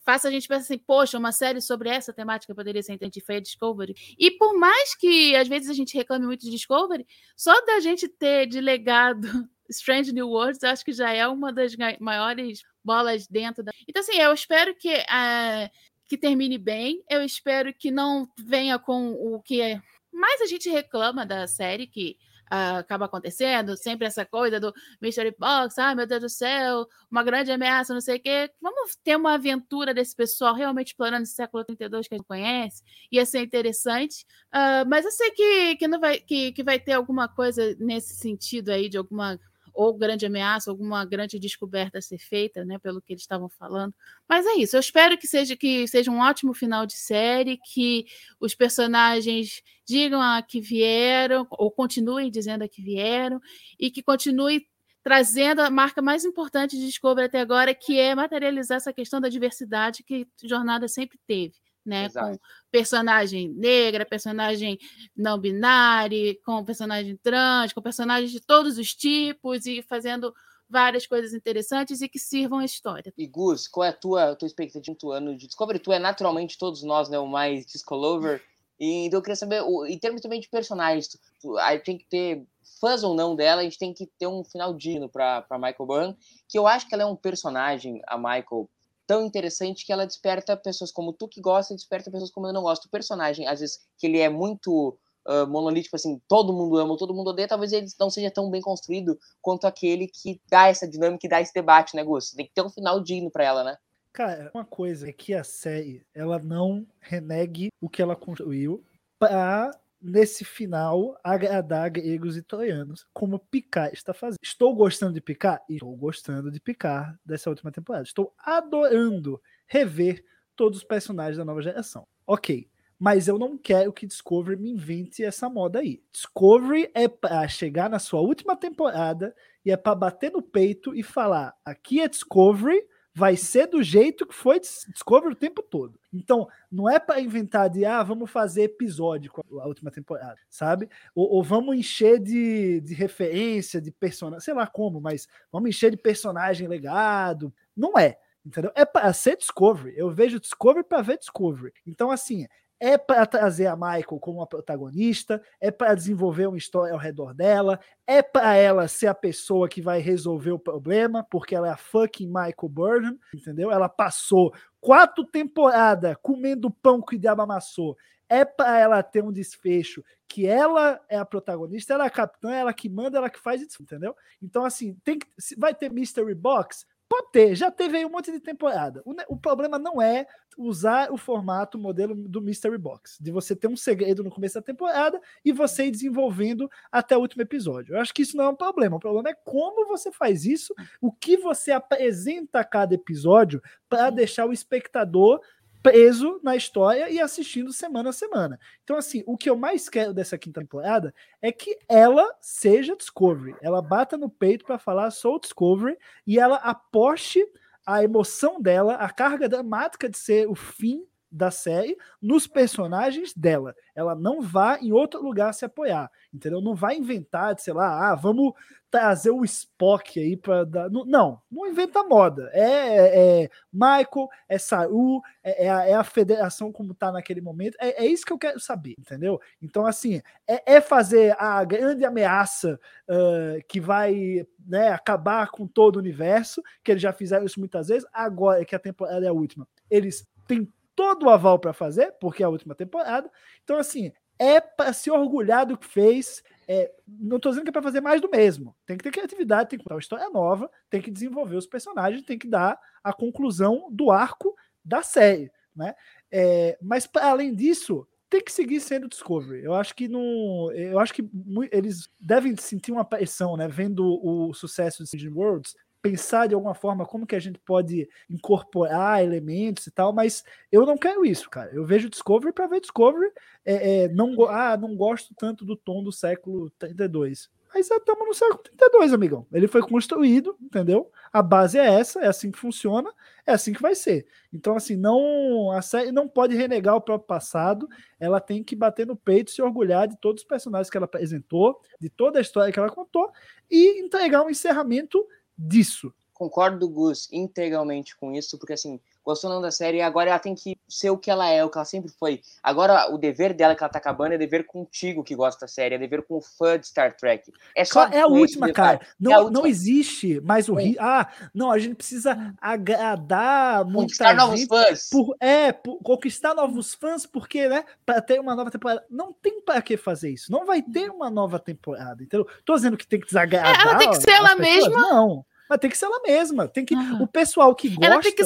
faça a gente pensar assim, poxa, uma série sobre essa temática poderia ser interessante, foi a Discovery. E por mais que às vezes a gente reclame muito de Discovery, só da gente ter de legado Strange New Worlds, acho que já é uma das maiores bolas dentro da. Então, assim, eu espero que, ah, que termine bem, eu espero que não venha com o que é- mais a gente reclama da série, que ah, acaba acontecendo, sempre essa coisa do Mystery Box, ai meu Deus do céu, uma grande ameaça, não sei o quê. Vamos ter uma aventura desse pessoal realmente explorando esse século 32 que a gente conhece. Ia ser interessante. Ah, mas eu sei que, que, não vai, que, que vai ter alguma coisa nesse sentido aí, de alguma ou grande ameaça, alguma grande descoberta a ser feita, né, pelo que eles estavam falando. Mas é isso, eu espero que seja que seja um ótimo final de série, que os personagens digam a que vieram, ou continuem dizendo a que vieram, e que continue trazendo a marca mais importante de Discovery até agora, que é materializar essa questão da diversidade que Jornada sempre teve, né? Exato. Com personagem negra, personagem não binário, com personagem trans, com personagens de todos os tipos e fazendo várias coisas interessantes e que sirvam a história. E Gus, qual é a tua, tua expectativa do ano de Discovery? Tu é naturalmente todos nós, né, o mais Discolover. E então eu queria saber, em termos também de personagens, tu, tu, aí tem que ter fãs ou não dela, a gente tem que ter um final digno pra Michael Byrne, que eu acho que ela é um personagem, a Michael, tão interessante que ela desperta pessoas como tu que gosta e desperta pessoas como eu não gosto. O personagem, às vezes, que ele é muito ah, monolítico, assim, todo mundo ama, todo mundo odeia, talvez ele não seja tão bem construído quanto aquele que dá essa dinâmica e dá esse debate, né, Gus? Tem que ter um final digno pra ela, né? Cara, uma coisa é que a série ela não renegue o que ela construiu para nesse final agradar gregos e troianos, como Picard está fazendo. Estou gostando de Picard? Estou gostando de Picard dessa última temporada. Estou adorando rever todos os personagens da nova geração. Ok, mas eu não quero que Discovery me invente essa moda aí. Discovery é para chegar na sua última temporada e é para bater no peito e falar: aqui é Discovery, vai ser do jeito que foi Discovery o tempo todo. Então, não é para inventar de, ah, vamos fazer episódio com a última temporada, sabe? Ou, ou vamos encher de, de referência, de personagem, sei lá como, mas vamos encher de personagem legado. Não é, entendeu? É para ser Discovery. Eu vejo Discovery para ver Discovery. Então, assim, é para trazer a Michael como uma protagonista, é para desenvolver uma história ao redor dela, é para ela ser a pessoa que vai resolver o problema, porque ela é a fucking Michael Burnham, entendeu? Ela passou quatro temporadas comendo pão que o diabo amassou. É para ela ter um desfecho que ela é a protagonista, ela é a capitã, ela que manda, ela que faz isso, entendeu? Então, assim, tem que, vai ter Mystery Box? Pode ter, já teve aí um monte de temporada. O, o problema não é usar o formato, o modelo do Mystery Box, de você ter um segredo no começo da temporada e você ir desenvolvendo até o último episódio. Eu acho que isso não é um problema. O problema é como você faz isso, o que você apresenta a cada episódio para deixar o espectador preso na história e assistindo semana a semana. Então, assim, o que eu mais quero dessa quinta temporada é que ela seja Discovery. Ela bata no peito para falar sou Discovery e ela aposte a emoção dela, a carga dramática de ser o fim da série nos personagens dela. Ela não vai em outro lugar se apoiar, entendeu? Não vai inventar, de, sei lá, ah, vamos trazer o Spock aí para dar. Não, não, inventa moda. É, é, é Michael, é Saru, é, é, a, é a federação como tá naquele momento. É, é isso que eu quero saber, entendeu? Então, assim, é, é fazer a grande ameaça uh, que vai né, acabar com todo o universo, que eles já fizeram isso muitas vezes, agora que a temporada é a última. Eles têm todo o aval para fazer, porque é a última temporada. Então, assim, é para se orgulhar do que fez. É, não estou dizendo que é para fazer mais do mesmo. Tem que ter criatividade, tem que contar uma história nova, tem que desenvolver os personagens, tem que dar a conclusão do arco da série. Né? É, mas para além disso, tem que seguir sendo Discovery. Eu acho que não, eu acho que eles devem sentir uma pressão, né, vendo o sucesso de Strange Worlds, pensar de alguma forma como que a gente pode incorporar elementos e tal, mas eu não quero isso, cara. Eu vejo Discovery para ver Discovery. É, é, não, ah, não gosto tanto do tom do século 32. Mas estamos no século 32, amigão. Ele foi construído, entendeu? A base é essa, é assim que funciona, é assim que vai ser. Então, assim, não a série não pode renegar o próprio passado, ela tem que bater no peito, se orgulhar de todos os personagens que ela apresentou, de toda a história que ela contou e entregar um encerramento disso. Concordo, Gus, integralmente com isso, porque assim, gostou não da série, agora ela tem que ser o que ela é, o que ela sempre foi. Agora, o dever dela que ela tá acabando é dever contigo que gosta da série, é dever com o fã de Star Trek. É só é a última, cara. Não, É a não última. existe mais o ri. Ah, não, a gente precisa agradar muita Conquistar novos gente. fãs. Por, é, por- conquistar novos fãs, porque, né, para ter uma nova temporada. Não tem para que fazer isso. Não vai ter uma nova temporada, entendeu? Tô dizendo que tem que desagradar. É, ela tem que ser ela pessoas? mesma. Não, mas tem que ser ela mesma. Tem que, Aham. O pessoal que gosta Ela tem que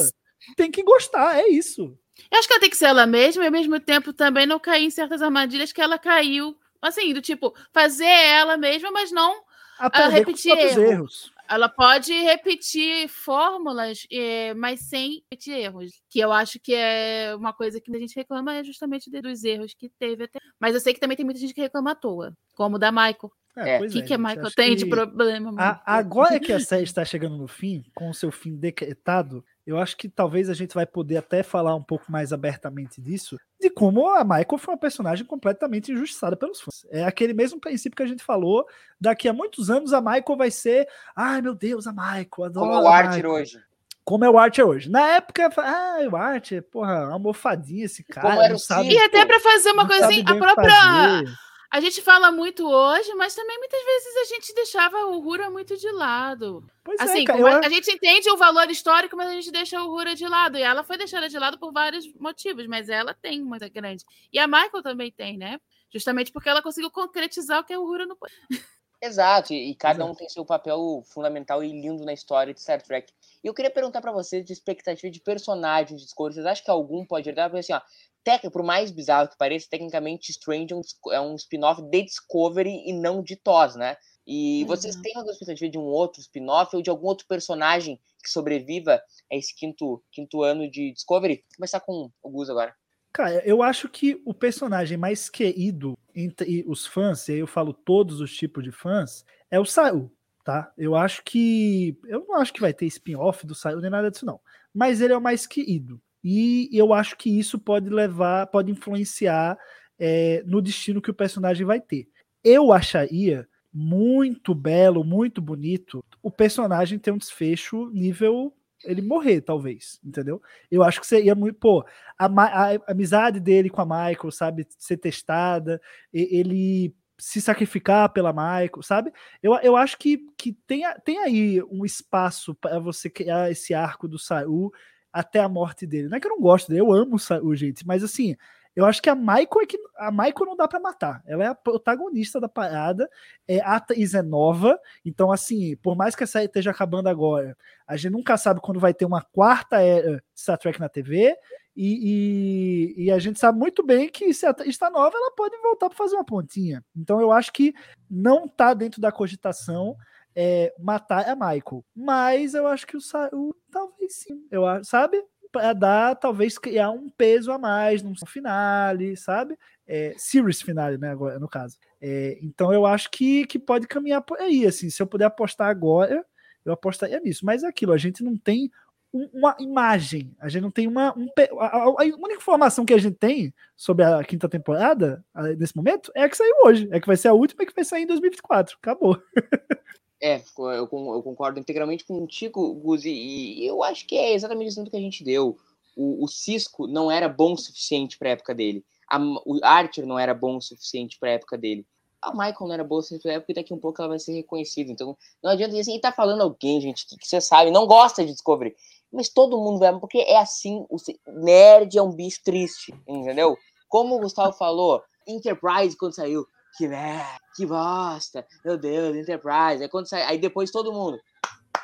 tem que gostar, é isso. Eu acho que ela tem que ser ela mesma e ao mesmo tempo também não cair em certas armadilhas que ela caiu. Assim, do tipo, fazer ela mesma, mas não. Aprender os repetir erro. erros. Ela pode repetir fórmulas, eh, mas sem repetir erros. Que eu acho que é uma coisa que a gente reclama é justamente de- dos erros que teve até. Mas eu sei que também tem muita gente que reclama à toa. Como o da Michael. É, O pois que, é, que a gente, Michael tem de problema? A- agora que a série está chegando no fim, com o seu fim decretado, eu acho que talvez a gente vai poder até falar um pouco mais abertamente disso, de como a Michael foi uma personagem completamente injustiçada pelos fãs. É aquele mesmo princípio que a gente falou, daqui a muitos anos a Michael vai ser, ai meu Deus, a Michael, adoro Como é o Archer Michael." hoje. Como é o Archer hoje. Na época, ah, o Archer, porra, uma mofadinha esse cara, Como era não o sabe, E até para fazer uma coisa assim, a própria. fazer. A gente fala muito hoje, mas também muitas vezes a gente deixava o Rura muito de lado. Pois é, Assim, cara, como eu a, a gente entende o valor histórico, mas a gente deixa o Rura de lado. E ela foi deixada de lado por vários motivos, mas ela tem muita grande. E a Michael também tem, né? Justamente porque ela conseguiu concretizar o que o Rura não pode. Exato, e, e cada Exato. um tem seu papel fundamental e lindo na história de Star Trek. E eu queria perguntar pra vocês de expectativa de personagens de Discovery. Vocês acham que algum pode herdar? Porque assim, ó, tec, por mais bizarro que pareça, tecnicamente Strange é um, é spin-off de Discovery e não de TOS, né? E vocês Uhum. têm alguma expectativa de um outro spin-off ou de algum outro personagem que sobreviva a esse quinto, quinto ano de Discovery? Vou começar com o Gus agora. Cara, eu acho que o personagem mais querido entre os fãs, e aí eu falo todos os tipos de fãs, é o Saru, tá? Eu acho que. Eu não acho que vai ter spin-off do Saru nem nada disso, não. Mas ele é o mais querido. E eu acho que isso pode levar, pode influenciar é, no destino que o personagem vai ter. Eu acharia muito belo, muito bonito o personagem ter um desfecho nível ele morrer, talvez, entendeu? Eu acho que seria muito. Pô, a, a- a amizade dele com a Michael, sabe, ser testada, ele se sacrificar pela Michael, sabe? Eu, eu acho que, que tem, tem aí um espaço para você criar esse arco do Saru até a morte dele. Não é que eu não gosto dele, eu amo o Saru, gente, mas assim, eu acho que a Michael é que a Michael não dá para matar. Ela é a protagonista da parada, é, a atriz é nova, então assim, por mais que a série esteja acabando agora, a gente nunca sabe quando vai ter uma quarta era Star Trek na TV. E, e- e a gente sabe muito bem que se a está nova, ela pode voltar para fazer uma pontinha. Então eu acho que não tá dentro da cogitação é, matar a Michael. Mas eu acho que o Saru talvez sim. Eu acho, sabe? Para dar, talvez criar um peso a mais no finale, sabe? É, series finale, né? Agora, no caso. É, então eu acho que, que pode caminhar por aí. Assim, se eu puder apostar agora, eu apostaria nisso. Mas é aquilo, a gente não tem um- uma imagem, a gente não tem uma. Um, a, única informação que a gente tem sobre a quinta temporada, nesse momento, é a que saiu hoje. É que vai ser a última que vai sair em 2024. Acabou. É, eu, eu concordo integralmente contigo, Guzi, e eu acho que é exatamente o exemplo que a gente deu. O, o Cisco não era bom o suficiente para a época dele. A o Archer não era bom o suficiente para a época dele. A Michael não era boa o suficiente para época daqui a um pouco ela vai ser reconhecida. Então, não adianta dizer assim, e tá falando alguém, gente, que, que você sabe, não gosta de Discovery. Mas todo mundo vai, porque é assim, o nerd é um bicho triste, entendeu? Como o Gustavo falou, Enterprise quando saiu, que merda, que bosta, meu Deus, Enterprise. Aí quando sai, aí depois todo mundo,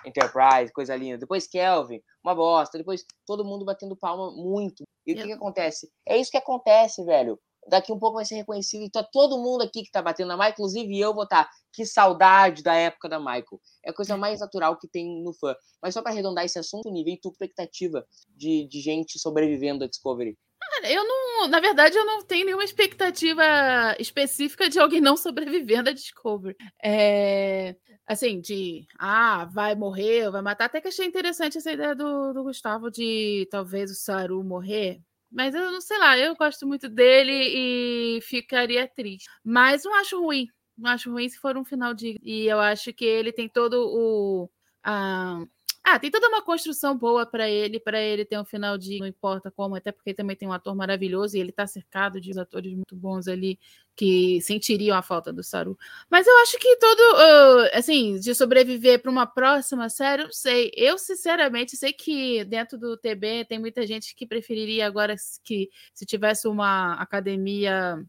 Enterprise, coisa linda. Depois Kelvin, uma bosta. Depois todo mundo batendo palma muito. E o que, que acontece? É isso que acontece, velho. Daqui um pouco vai ser reconhecido. Então, todo mundo aqui que tá batendo na Michael, inclusive eu vou estar. Tá, que saudade da época da Michael. É a coisa mais natural que tem no fã. Mas só para arredondar esse assunto, nível e tua expectativa de, de gente sobrevivendo a Discovery. Eu não. Na verdade, eu não tenho nenhuma expectativa específica de alguém não sobrevivendo a Discovery. É, assim, de. Ah, vai morrer, vai matar. Até que achei interessante essa ideia do, do Gustavo de talvez o Saru morrer. Mas eu não sei lá, eu gosto muito dele e ficaria triste. Mas não acho ruim. Não acho ruim se for um final de. E eu acho que ele tem todo o. ah, tem toda uma construção boa para ele, para ele ter um final de não importa como, até porque também tem um ator maravilhoso e ele tá cercado de atores muito bons ali que sentiriam a falta do Saru. Mas eu acho que todo, uh, assim, de sobreviver para uma próxima série, não sei. Eu sinceramente sei que dentro do TB tem muita gente que preferiria agora que se tivesse uma academia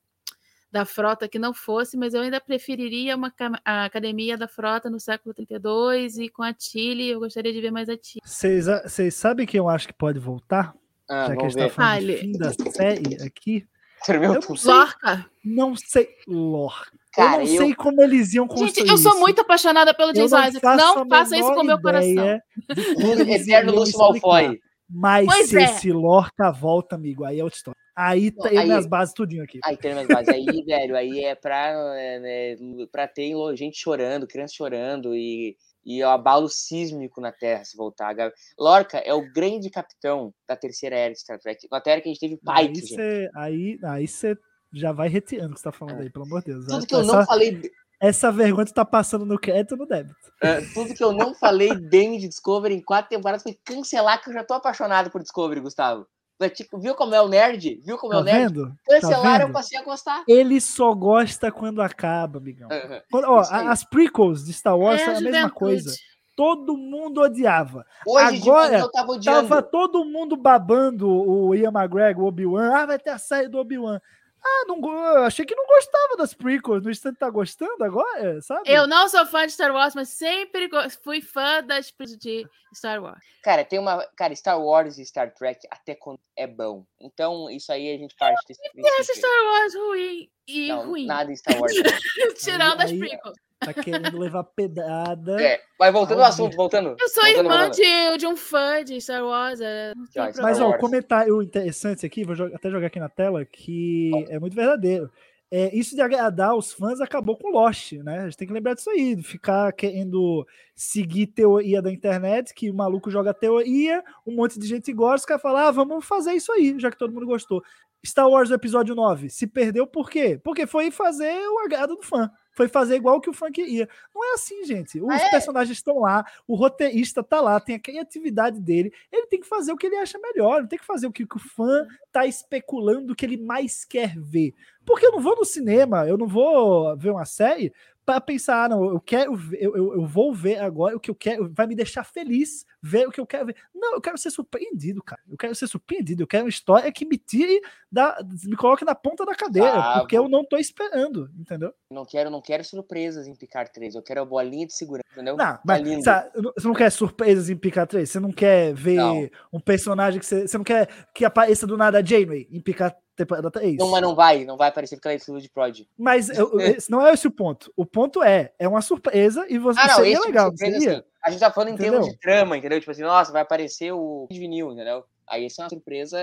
da frota que não fosse, mas eu ainda preferiria uma a academia da frota no século 32 e com a Tilly, eu gostaria de ver mais a Tilly. Vocês sabem que eu acho que pode voltar? Ah, Já que a gente tá falando de fim da série aqui. Eu não sei, Lorca. não sei. Lorca. Cara, eu não eu- sei como eles iam construir Gente, eu sou isso. muito apaixonada pelo James não faça isso com o meu coração. Eterno Lúcio. Malfoy. Mas Pois se é. esse Lorca volta, amigo, aí é outra história. Aí aí- minhas bases tudinho aqui. Aí tem mais base. Aí, velho, aí é pra, é, né, pra ter gente chorando, criança chorando e, e o abalo sísmico na Terra se voltar. Lorca é o grande capitão da terceira era de Star Trek. Na Terra que a gente teve Aí Pike, gente. você aí, aí você já vai retirando o que você tá falando aí, pelo amor de Deus. Tudo que eu essa, não falei, essa vergonha tu tá passando no crédito ou no débito. é, tudo que eu não falei bem de Discovery em quatro temporadas foi cancelar que eu já tô apaixonado por Discovery, Gustavo. É tipo, viu como é o nerd? Viu como é Tá o nerd? vendo? Cancelaram, eu vendo? passei a gostar. Ele só gosta quando acaba, amigão. Aham. Quando- ó, as prequels de Star Wars É são a a mesma juventude. coisa. Todo mundo odiava. Hoje Agora, eu tava odiando. Tava todo mundo babando o Ian McGregor, o Obi-Wan. Ah, vai ter a série do Obi-Wan. Ah, não, achei que não gostava das prequels. No instante tá gostando agora, sabe? Eu não sou fã de Star Wars, mas sempre fui fã das de Star Wars. Cara, tem uma. Cara, Star Wars e Star Trek até quando é bom. Então, isso aí a gente parte desse Essa princípio. Star Wars ruim e Não, ruim. nada em Star Wars. Tirando as Aí- prequels. Tá querendo levar pedrada. é, mas voltando ao assunto, voltando. Eu sou voltando, irmã voltando. de, de um fã de Star Wars. é, Ó, Star. Mas, ó, o comentário interessante aqui, vou jo- até jogar aqui na tela, que é muito verdadeiro. É, isso de agradar os fãs acabou com Lost, né? A gente tem que lembrar disso aí, de ficar querendo seguir teoria da internet, que o maluco joga teoria, um monte de gente gosta, os caras falam, ah, vamos fazer isso aí, já que todo mundo gostou. Star Wars episódio 9 se perdeu por quê? Porque foi fazer o agrado do fã. Foi fazer igual que o fã queria. Não é assim, gente. Os É. personagens estão lá, o roteirista tá lá, tem a criatividade dele. Ele tem que fazer o que ele acha melhor, não tem que fazer o que, que o fã tá especulando que ele mais quer ver. Porque eu não vou no cinema, eu não vou ver uma série para pensar, ah, não, eu quero eu, eu, eu vou ver agora o que eu quero, vai me deixar feliz ver o que eu quero ver. Não, eu quero ser surpreendido, cara. Eu quero ser surpreendido, eu quero uma história que me tire da. me coloque na ponta da cadeira, Ah, porque eu não tô esperando, entendeu? Não quero, não quero surpresas em Picard 3. Eu quero a bolinha de segurança, entendeu? Não, Tá mas sabe, você não quer surpresas em Pica 3? Você não quer ver Não. um personagem que você. Você não quer que apareça do nada a Janeway em Pica temporada 3? Não, mas não vai, não vai aparecer porque ela é estilo de prod. Mas eu- esse não é esse o ponto. O ponto é, é uma surpresa e você Ah, não, seria tipo de legal, seria? assim, a gente tá falando em termos Entendeu? de trama, entendeu? Tipo assim, nossa, vai aparecer o Kid vinil, entendeu? Aí isso é uma surpresa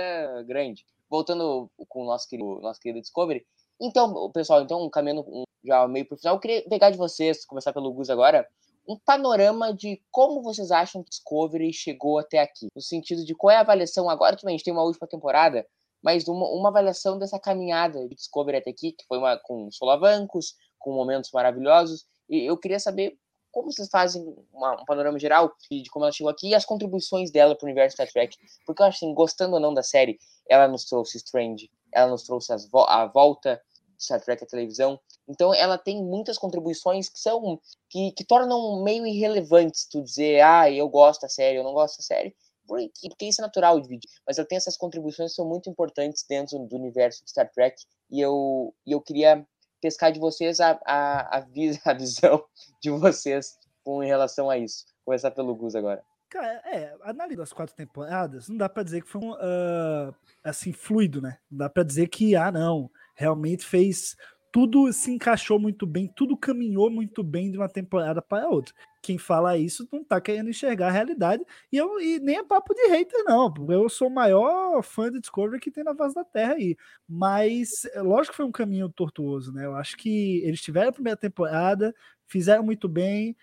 grande. Voltando com o nosso querido, nosso querido Discovery. Então, pessoal, então, caminhando já meio pro final, eu queria pegar de vocês, começar pelo Gus agora, um panorama de como vocês acham que Discovery chegou até aqui. No sentido de qual é a avaliação agora, também a gente tem uma última temporada, mas uma, uma avaliação dessa caminhada de Discovery até aqui, que foi uma com solavancos, com momentos maravilhosos. E eu queria saber como vocês fazem uma- um panorama geral de, como ela chegou aqui e as contribuições dela para o universo Star Trek. Porque eu acho assim, gostando ou não da série, ela nos trouxe Strange, ela nos trouxe vo- a volta de Star Trek à televisão. Então ela tem muitas contribuições que são que, que tornam meio irrelevantes tu dizer, ah, eu gosto da série, eu não gosto da série. Porque, porque isso é natural de vídeo. Mas ela tem essas contribuições que são muito importantes dentro do universo de Star Trek. E eu, e eu queria pescar de vocês a, a, a, vi- a visão de vocês com relação a isso. Começar pelo Gus agora. Cara, é, analisando as quatro temporadas, não dá pra dizer que foi um, uh, assim, fluido, né? Não dá pra dizer que, ah, não, realmente fez. Tudo se encaixou muito bem, tudo caminhou muito bem de uma temporada para outra. Quem fala isso não tá querendo enxergar a realidade. E, eu, e nem é papo de hater, não. Eu sou o maior fã de Discovery que tem na face da Terra aí. Mas, é lógico que foi um caminho tortuoso, né? Eu acho que eles tiveram a primeira temporada, fizeram muito bem.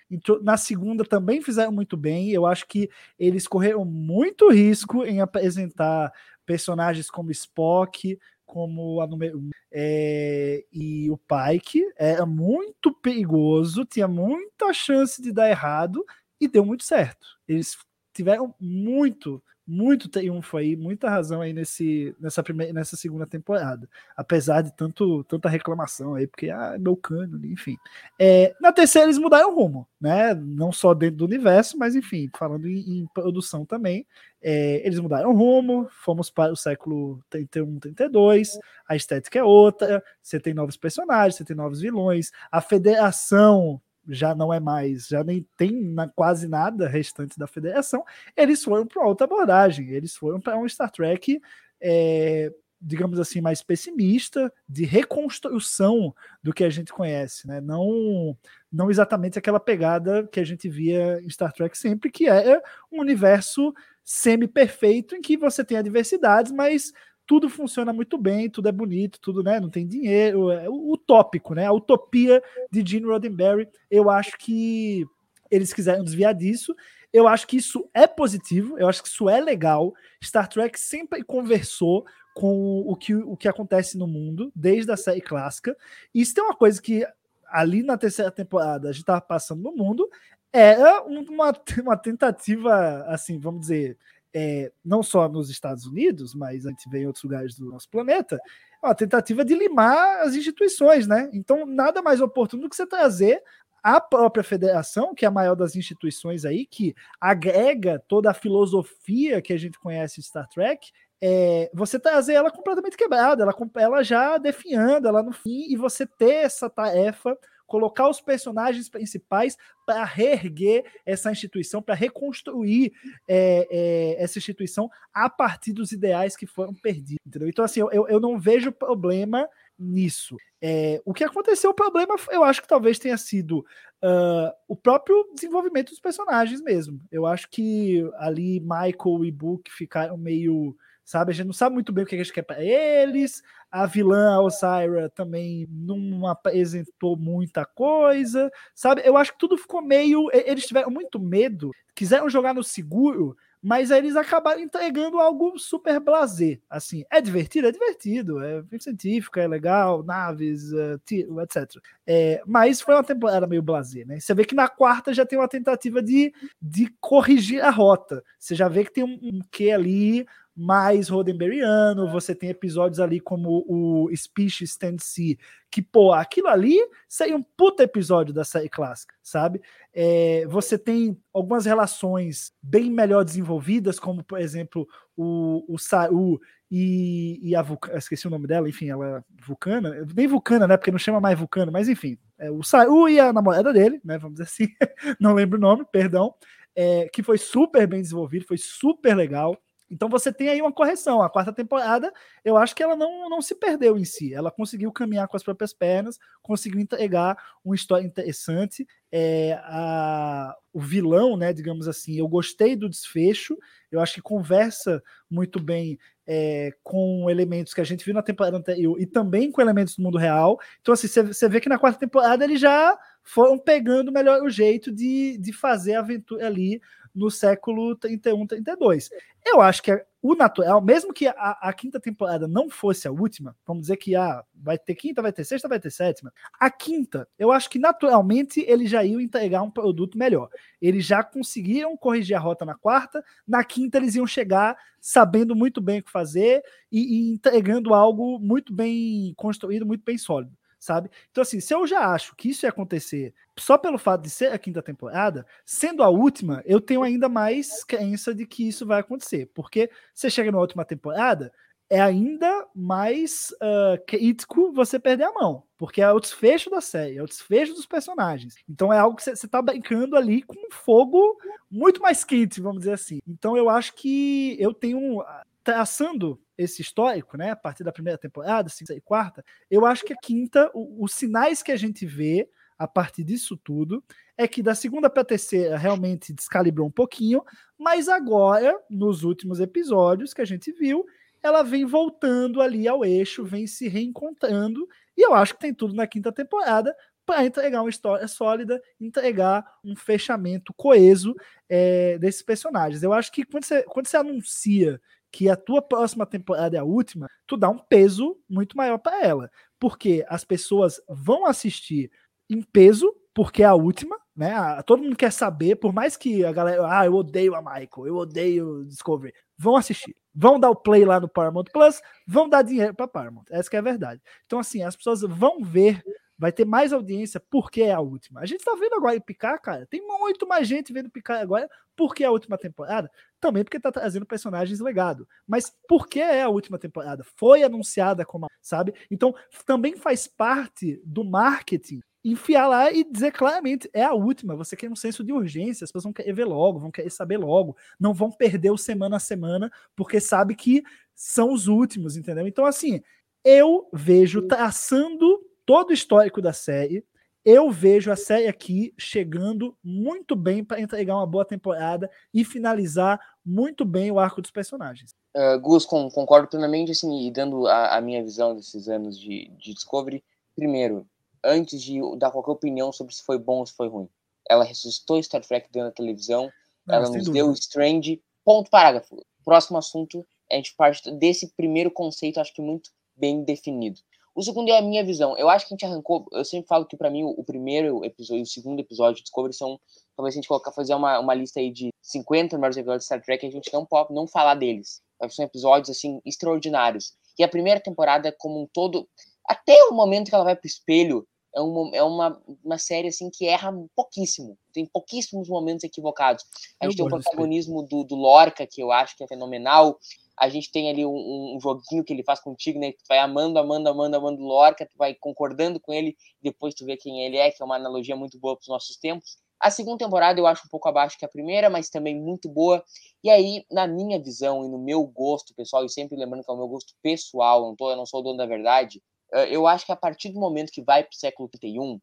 Na segunda também fizeram muito bem. Eu acho que eles correram muito risco em apresentar personagens como Spock, como a número é, e o Pike era muito perigoso, tinha muita chance de dar errado e deu muito certo. Eles tiveram muito muito triunfo aí, muita razão aí nesse, nessa, primeira, nessa segunda temporada. Apesar de tanto, tanta reclamação aí, porque, ah, meu cano, enfim. É, na terceira eles mudaram o rumo, né? Não só dentro do universo, mas enfim, falando em, em produção também. É, eles mudaram o rumo, fomos para o século 31, 32, a estética é outra, você tem novos personagens, você tem novos vilões, a federação já não é mais, já nem tem na, quase nada restante da federação, eles foram para outra abordagem, eles foram para um Star Trek, é, digamos assim, mais pessimista, de reconstrução do que a gente conhece, né? não, não exatamente aquela pegada que a gente via em Star Trek sempre, que é um universo semi-perfeito em que você tem adversidades, mas tudo funciona muito bem, tudo é bonito, tudo, né? Não tem dinheiro, é utópico, né? A utopia de Gene Roddenberry. Eu acho que eles quiseram desviar disso. Eu acho que isso é positivo, eu acho que isso é legal. Star Trek sempre conversou com o que, o que acontece no mundo, desde a série clássica. E isso tem uma coisa que ali na terceira temporada a gente estava passando no mundo, era uma, uma tentativa, assim, vamos dizer, é, não só nos Estados Unidos, mas a gente vê em outros lugares do nosso planeta, é uma tentativa de limar as instituições, né? Então, nada mais oportuno do que você trazer a própria federação, que é a maior das instituições aí, que agrega toda a filosofia que a gente conhece em Star Trek, é, você trazer ela completamente quebrada, ela, ela já definhando, ela no fim, e você ter essa tarefa colocar os personagens principais para reerguer essa instituição, para reconstruir é, é, essa instituição a partir dos ideais que foram perdidos. Entendeu? Então, assim, eu, eu não vejo problema nisso. É, o que aconteceu, o problema, eu acho que talvez tenha sido uh, o próprio desenvolvimento dos personagens mesmo. Eu acho que ali Michael e Book ficaram meio sabe? A gente não sabe muito bem o que a gente quer para eles. A vilã Osira também não apresentou muita coisa, sabe? Eu acho que tudo ficou meio. Eles tiveram muito medo, quiseram jogar no seguro, mas aí eles acabaram entregando algo super blazer. Assim, é divertido? É divertido, é científico, é legal, naves, uh, tiro, etc. É, mas foi uma temporada meio blazer, né? Você vê que na quarta já tem uma tentativa de, de corrigir a rota. Você já vê que tem um, um quê ali mais Roddenberryano, você tem episódios ali como o Species Stand Sea, que, pô, aquilo ali seria um puta episódio da série clássica, sabe? É, você tem algumas relações bem melhor desenvolvidas, como, por exemplo, o, o Saru e, e a Vulcana, esqueci o nome dela, enfim, ela é Vulcana, nem Vulcana, né, porque não chama mais Vulcana, mas enfim, é, o Saru e a namorada dele, né, vamos dizer assim, não lembro o nome, perdão, é, que foi super bem desenvolvido, foi super legal, então você tem aí uma correção. A quarta temporada, eu acho que ela não, não se perdeu em si. Ela conseguiu caminhar com as próprias pernas, conseguiu entregar uma história interessante. É, a, o vilão, né, digamos assim, eu gostei do desfecho. Eu acho que conversa muito bem é, com elementos que a gente viu na temporada anterior e também com elementos do mundo real. Então, assim, você vê que na quarta temporada eles já foram pegando melhor o jeito de, de fazer a aventura ali no século 31, 32. Eu acho que é o natural, mesmo que a, a, quinta temporada não fosse a última, vamos dizer que ah, vai ter quinta, vai ter sexta, vai ter sétima. A quinta, eu acho que naturalmente eles já iam entregar um produto melhor. Eles já conseguiram corrigir a rota na quarta, na quinta eles iam chegar sabendo muito bem o que fazer e, e entregando algo muito bem construído, muito bem sólido sabe? Então, assim, se eu já acho que isso ia acontecer só pelo fato de ser a quinta temporada, sendo a última, eu tenho ainda mais crença de que isso vai acontecer. Porque você chega na última temporada, é ainda mais uh, crítico você perder a mão, porque é o desfecho da série, é o desfecho dos personagens. Então é algo que você está brincando ali com um fogo muito mais quente, vamos dizer assim. Então eu acho que eu tenho traçando esse histórico, né, a partir da primeira temporada, segunda e quarta, eu acho que a quinta, o, os sinais que a gente vê a partir disso tudo é que da segunda para a terceira realmente descalibrou um pouquinho, mas agora, nos últimos episódios que a gente viu, ela vem voltando ali ao eixo, vem se reencontrando, e eu acho que tem tudo na quinta temporada para entregar uma história sólida, entregar um fechamento coeso é, desses personagens. Eu acho que quando você, quando você anuncia que a tua próxima temporada é a última, tu dá um peso muito maior para ela, porque as pessoas vão assistir em peso, porque é a última, né? Todo mundo quer saber, por mais que a galera, ah, eu odeio a Michael, eu odeio Discovery. Vão assistir. Vão dar o play lá no Paramount Plus, vão dar dinheiro para Paramount. Essa que é a verdade. Então, assim, as pessoas vão ver, vai ter mais audiência porque é a última. A gente tá vendo agora em Picar, cara. Tem muito mais gente vendo Picar agora porque é a última temporada. Também porque tá trazendo personagens legado. Mas porque é a última temporada? Foi anunciada como, sabe? Então, também faz parte do marketing enfiar lá e dizer claramente, é a última, você quer um senso de urgência, as pessoas vão querer ver logo, vão querer saber logo, não vão perder o semana a semana, porque sabe que são os últimos, entendeu? Então, assim, eu vejo traçando todo o histórico da série, eu vejo a série aqui chegando muito bem para entregar uma boa temporada e finalizar muito bem o arco dos personagens. Uh, Gus, com, concordo plenamente, assim, e dando a, a minha visão desses anos de, de Discovery. Primeiro, antes de dar qualquer opinião sobre se foi bom ou se foi ruim. Ela ressuscitou Star Trek dentro da televisão, Não, ela nos deu Strange, ponto parágrafo. Próximo assunto, a gente parte desse primeiro conceito, acho que muito bem definido. O segundo é a minha visão. Eu acho que a gente arrancou. Eu sempre falo que, para mim, o, primeiro episódio e o segundo episódio de Discovery são. Talvez a gente colocar, fazer uma, uma lista aí de 50 melhores episódios de Star Trek, a gente não pode não falar deles. São episódios, assim, extraordinários. E a primeira temporada, como um todo, até o momento que ela vai pro espelho, é, um, é uma, uma série assim que erra pouquíssimo. Tem pouquíssimos momentos equivocados. A gente eu tem o protagonismo do, do Lorca, que eu acho que é fenomenal. A gente tem ali um, um, joguinho que ele faz contigo, né? Tu vai amando, amando, amando, amando Lorca, tu vai concordando com ele, depois tu vê quem ele é, que é uma analogia muito boa para os nossos tempos. A segunda temporada eu acho um pouco abaixo que a primeira, mas também muito boa. E aí, na minha visão e no meu gosto pessoal, e sempre lembrando que é o meu gosto pessoal, não tô, eu não sou o dono da verdade, Uh, eu acho que a partir do momento que vai para o século 31, uh,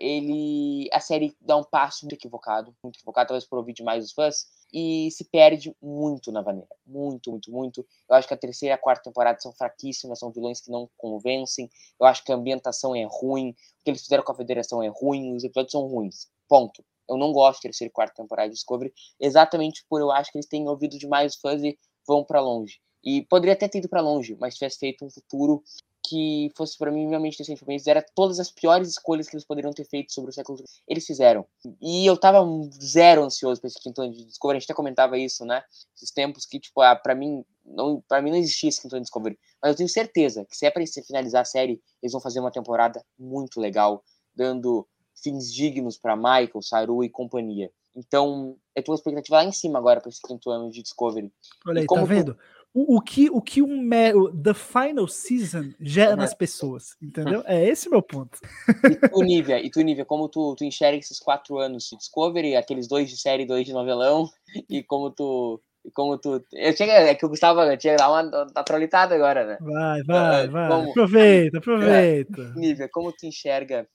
ele a série dá um passo muito equivocado, muito equivocado, talvez por ouvir demais os fãs, e se perde muito na vaneira. Muito, muito, muito. Eu acho que a terceira e a quarta temporada são fraquíssimas, são vilões que não convencem. Eu acho que a ambientação é ruim, o que eles fizeram com a Federação é ruim, os episódios são ruins. Ponto. Eu não gosto de terceira e quarta temporada de Discovery, exatamente por eu acho que eles têm ouvido demais os fãs e vão para longe. E poderia ter ido para longe, mas tivesse feito um futuro que fosse para mim minimamente decente pra mim, era todas as piores escolhas que eles poderiam ter feito sobre o século Eles fizeram. E eu tava zero ansioso pra esse quinto ano de Discovery, a gente até comentava isso, né? Esses tempos que, tipo, ah, pra mim, não, pra mim não existia esse quinto ano de Discovery. Mas eu tenho certeza que se é pra finalizar a série, eles vão fazer uma temporada muito legal, dando fins dignos para Michael, Saru e companhia. Então, eu tô com a expectativa lá em cima agora para esse quinto ano de Discovery. Olha aí, tá vendo? Tu o, o, que o que um o The Final Season gera nas pessoas, entendeu? É esse o meu ponto. E tu, Nívia, e tu, Nívia, como tu, tu enxerga esses quatro anos de Discovery, aqueles dois de série, dois de novelão, e como tu como tu. Eu tinha, é que o Gustavo tinha que dar uma, uma trolitada agora, né? Vai, vai, vai. Como... Aproveita, aproveita. Nívia, como tu enxerga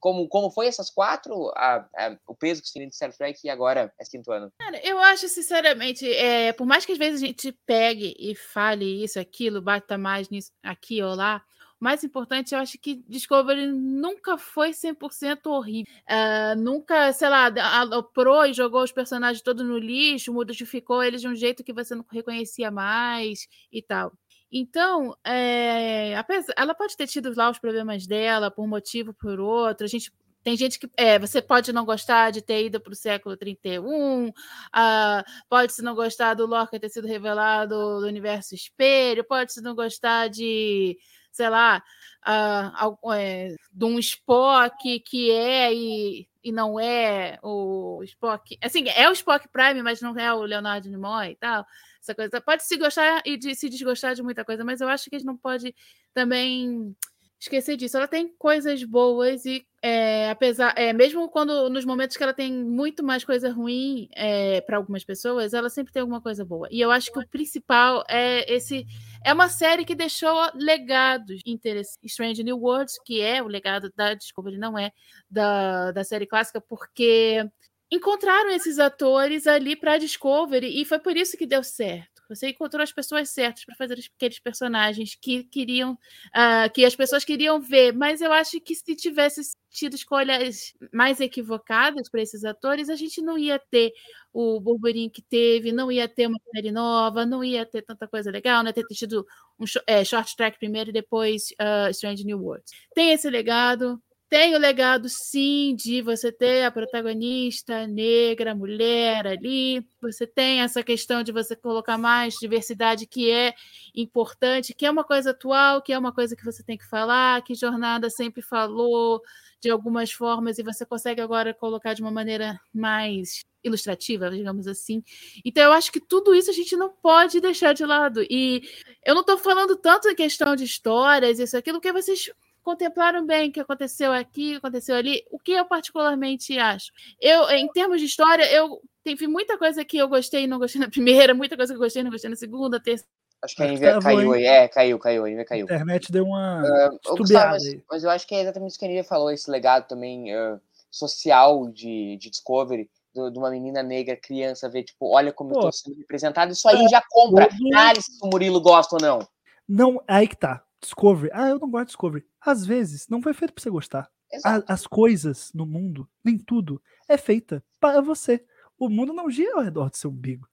como, como foi essas quatro, a, a, o peso que tem de Star Trek e agora é quinto ano? Cara, eu acho, sinceramente, é, por mais que às vezes a gente pegue e fale isso, aquilo, bata mais nisso, aqui ou lá, o mais importante, eu acho que Discovery nunca foi 100% horrível. Uh, nunca, sei lá, aloprou e jogou os personagens todos no lixo, modificou eles de um jeito que você não reconhecia mais e tal. Então, é, ela pode ter tido lá os problemas dela por um motivo por outro. A gente tem gente que é, você pode não gostar de ter ido para o século 31, uh, ah, pode se não gostar do Lorca ter sido revelado no universo espelho, pode se não gostar de, sei lá, uh, é, de um Spock que é e, e não é o Spock. Assim, é o Spock Prime, mas não é o Leonardo Nimoy e tal. Essa coisa. Pode se gostar e de, se desgostar de muita coisa, mas eu acho que a gente não pode também esquecer disso. Ela tem coisas boas e é, apesar, é, mesmo quando nos momentos que ela tem muito mais coisa ruim é, para algumas pessoas, ela sempre tem alguma coisa boa. E eu acho que o principal é esse é uma série que deixou legados interessantes. Strange New Worlds, que é o legado da Discovery, não é da, da série clássica, porque encontraram esses atores ali para Discovery e foi por isso que deu certo. Você encontrou as pessoas certas para fazer aqueles personagens que queriam, uh, que as pessoas queriam ver. Mas eu acho que se tivesse tido escolhas mais equivocadas para esses atores, a gente não ia ter o burburinho que teve, não ia ter uma série nova, não ia ter tanta coisa legal, não ia ter tido um é, short track primeiro e depois uh, Strange New Worlds. Tem esse legado, tem o legado, sim, de você ter a protagonista negra, mulher ali. Você tem essa questão de você colocar mais diversidade, que é importante, que é uma coisa atual, que é uma coisa que você tem que falar, que Jornada sempre falou de algumas formas, e você consegue agora colocar de uma maneira mais ilustrativa, digamos assim. Então, eu acho que tudo isso a gente não pode deixar de lado. E eu não estou falando tanto em questão de histórias, isso, aquilo, que vocês contemplaram bem o que aconteceu aqui, o que aconteceu ali, o que eu particularmente acho. Eu, em termos de história, eu teve muita coisa que eu gostei e não gostei na primeira, muita coisa que eu gostei e não gostei na segunda, terceira. Acho que a Nivea caiu aí. É, caiu, caiu, a Nivea caiu. A internet deu uma uh, Gustavo, mas, mas, eu acho que é exatamente isso que a Nivea falou, esse legado também uh, social de, de Discovery, de uma menina negra, criança, ver, tipo, olha como Pô, eu tô sendo representado, isso aí já compra. Análise se o Murilo gosta ou não. Não, aí que tá. Discovery. Ah, eu não gosto de Discovery. Às vezes, não foi feito pra você gostar. A, as coisas no mundo, nem tudo, é feita para você. O mundo não gira ao redor do seu umbigo.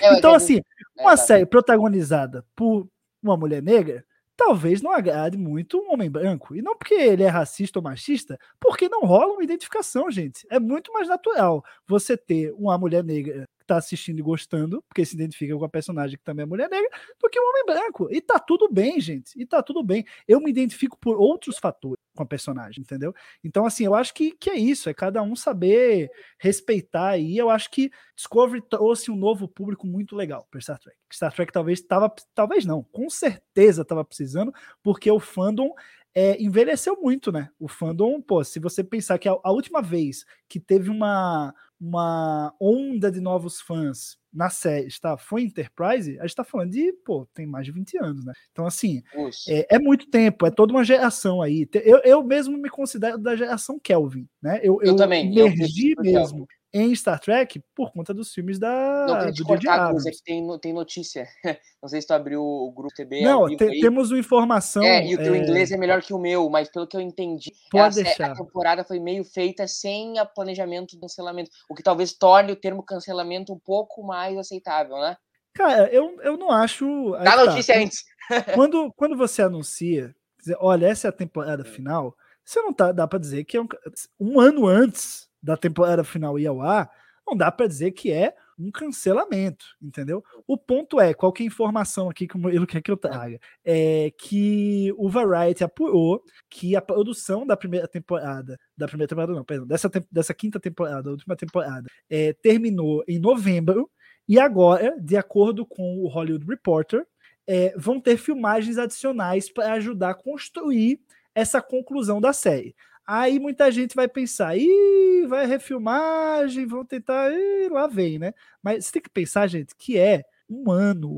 É, então, assim, é, uma tá. série protagonizada por uma mulher negra talvez não agrade muito um homem branco. E não porque ele é racista ou machista, porque não rola uma identificação, gente. É muito mais natural você ter uma mulher negra tá assistindo e gostando, porque se identifica com a personagem que também é mulher negra, do que um homem branco. E tá tudo bem, gente. E tá tudo bem. Eu me identifico por outros fatores com a personagem, entendeu? Então, assim, eu acho que, que é isso, é cada um saber respeitar aí. Eu acho que Discovery trouxe um novo público muito legal para Star Trek. Star Trek talvez estava, talvez não, com certeza estava precisando, porque o fandom é, envelheceu muito, né? O fandom, pô, se você pensar que a, a, última vez que teve uma, uma onda de novos fãs na série, tá? Foi Enterprise, a gente tá falando de, pô, tem mais de 20 anos, né? Então, assim, é, é, muito tempo, é toda uma geração aí. Eu, eu mesmo me considero da geração Kelvin, né? Eu, eu, eu também. Emergi eu mesmo em Star Trek por conta dos filmes da. Não, do cortar, Cruz, é que tem, tem notícia. Não sei se tu abriu o grupo TB. Não, te, temos uma informação. É, e o teu é... inglês é melhor que o meu, mas pelo que eu entendi, Pode a, deixar. a temporada foi meio feita sem a planejamento do cancelamento, o que talvez torne o termo cancelamento um pouco mais aceitável, né? Cara, eu, eu não acho. Dá tá. notícia antes. quando, quando você anuncia, dizer, olha, essa é a temporada final, você não tá, dá para dizer que é um, um ano antes da temporada final ir ao ar, não dá para dizer que é um cancelamento, entendeu? O ponto é, qual que é a informação aqui que ele quer que eu traga? É que o Variety apurou que a produção da primeira temporada, da primeira temporada não, perdão, dessa, dessa quinta temporada, da última temporada, é, terminou em novembro, e agora, de acordo com o Hollywood Reporter, é, vão ter filmagens adicionais para ajudar a construir essa conclusão da série. Aí muita gente vai pensar, ih, vai refilmagem, vão tentar, ih, lá vem, né? Mas você tem que pensar, gente, que é um ano.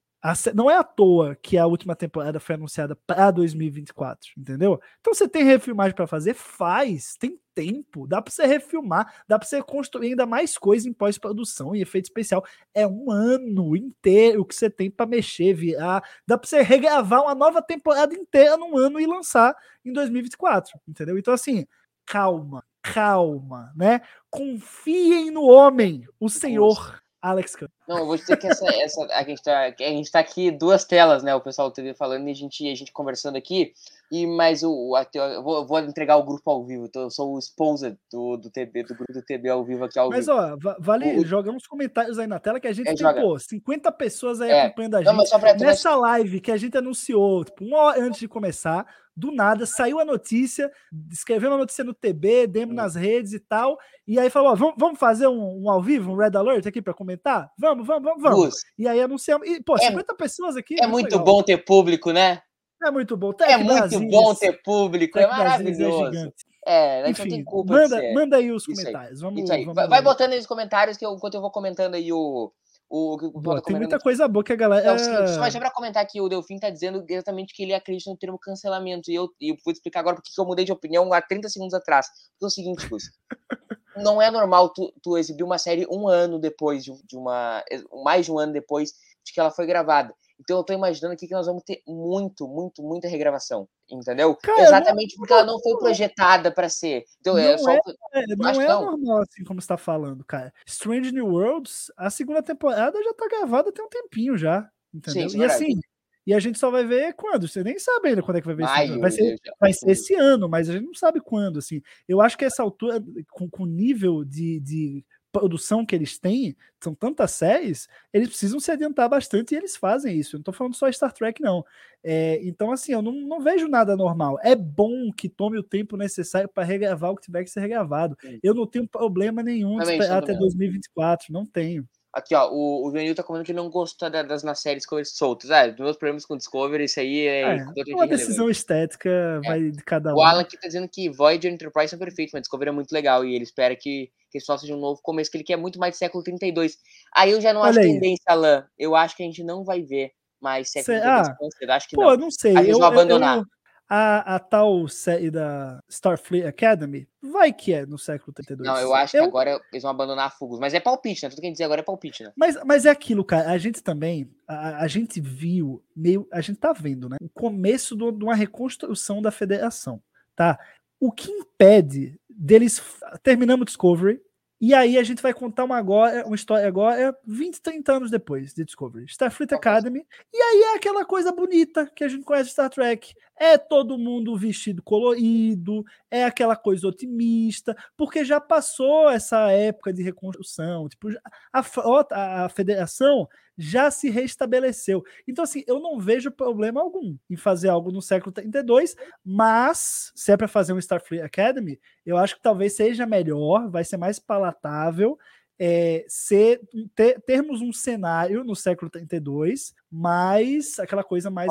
Não é à toa que a última temporada foi anunciada para 2024, entendeu? Então você tem refilmagem para fazer, faz, tem tempo, dá para você refilmar, dá para você construir ainda mais coisa em pós-produção e efeito especial. É um ano inteiro que você tem para mexer, virar, dá para você regravar uma nova temporada inteira num ano e lançar em 2024, entendeu? Então assim, calma, calma, né? Confiem no homem, o Senhor Alex. Não, eu vou dizer que essa, essa a, gente tá, a gente tá aqui duas telas, né? O pessoal do TV falando e a gente, a gente conversando aqui. E mais o, a, eu vou, vou, entregar o grupo ao vivo. Então eu sou o esposa do, do TB, do grupo do TB ao vivo aqui ao mas, vivo. Mas ó, vale o, jogar uns comentários aí na tela que a gente é, tem, joga. pô, 50 pessoas aí é. acompanhando a gente. Não, Nessa live que a gente anunciou, tipo, uma hora antes de começar, do nada, saiu a notícia, escreveu uma notícia no TB, demos nas redes e tal, e aí falou: ó, vamos, vamos fazer um, um ao vivo, um Red Alert aqui para comentar? Vamos, vamos, vamos, vamos. Gus, E aí anunciamos. E, pô, É- 50 pessoas aqui. é muito legal. bom ter público, né? É muito bom. É muito Brasilis, bom ter público, é Tech é maravilhoso. É, a gente não Enfim, tem culpa manda, manda aí os Isso comentários. Vamos, aí. vamos Vai, vai ver. botando aí nos comentários que eu, enquanto eu vou comentando aí o. o, o o Boa, tem muita coisa boa que a galera. Não, seguinte, só, só pra comentar aqui, o Delfim tá dizendo exatamente que ele acredita no termo cancelamento. E eu, e eu vou explicar agora porque que eu mudei de opinião há 30 segundos atrás. Porque é o seguinte, Gus. não é normal tu, tu exibir uma série um ano depois de, de uma. Mais de um ano depois de que ela foi gravada. Então eu tô imaginando aqui que nós vamos ter muito, muito, muita regravação. Entendeu? Cara, Exatamente porque ela não foi projetada pra ser. Então é Não só. é, É, não é não. normal assim como você tá falando, cara. Strange New Worlds, a segunda temporada já tá gravada tem um tempinho já, entendeu? é e verdade. assim, e a gente só vai ver quando? Você nem sabe ainda quando é que vai ver esse Maio, ano. Vai ser, vai ser esse ano, mas a gente não sabe quando, assim. Eu acho que essa altura, com, com o nível de, de produção que eles têm, são tantas séries, eles precisam se adiantar bastante e eles fazem isso. Eu não tô falando só Star Trek, não. É, então, assim, eu não, não vejo nada normal. É bom que tome o tempo necessário para regravar o que tiver que ser regravado. Sim. Eu não tenho problema nenhum de Também, também até não. 2024, não tenho. Aqui, ó, o, o Juvenil tá comentando que não gostou da- das nas séries soltas. Ah, dos meus problemas com Discovery, isso aí é, É, uma decisão estética vai de cada um. O Alan aqui tá dizendo que Voyager e Enterprise são perfeitos, mas Discovery é muito legal e ele espera que, que esse seja um novo começo, que ele quer muito mais século 32. Aí eu já não acho Olha aí. tendência, Alan. Eu acho que a gente não vai ver mais século Cê- 32 ah, tão cedo. Acho que Pô, não. eu não sei. A gente eu, vai eu- abandonar. eu- a, a tal série da Starfleet Academy, vai que é no século 32. Não, eu acho que agora eles vão abandonar Fugos. Mas é palpite, né? Tudo que a gente dizer agora é palpite, né? Mas, mas é aquilo, cara. A gente também, a, a gente viu, meio, a gente tá vendo, né? O começo do- de uma reconstrução da federação, tá? O que impede deles terminamos o Discovery e aí a gente vai contar uma agora, uma história agora 20, 30 anos depois de Discovery, Starfleet. Academy, e aí é aquela coisa bonita que a gente conhece de Star Trek. É todo mundo vestido colorido, é aquela coisa otimista, porque já passou essa época de reconstrução, tipo, a frota, a federação já se restabeleceu. Então, assim, eu não vejo problema algum em fazer algo no século 32, mas se é para fazer um Starfleet Academy, eu acho que talvez seja melhor, vai ser mais palatável. É, ser, ter- termos um cenário no século 32, mais aquela coisa mais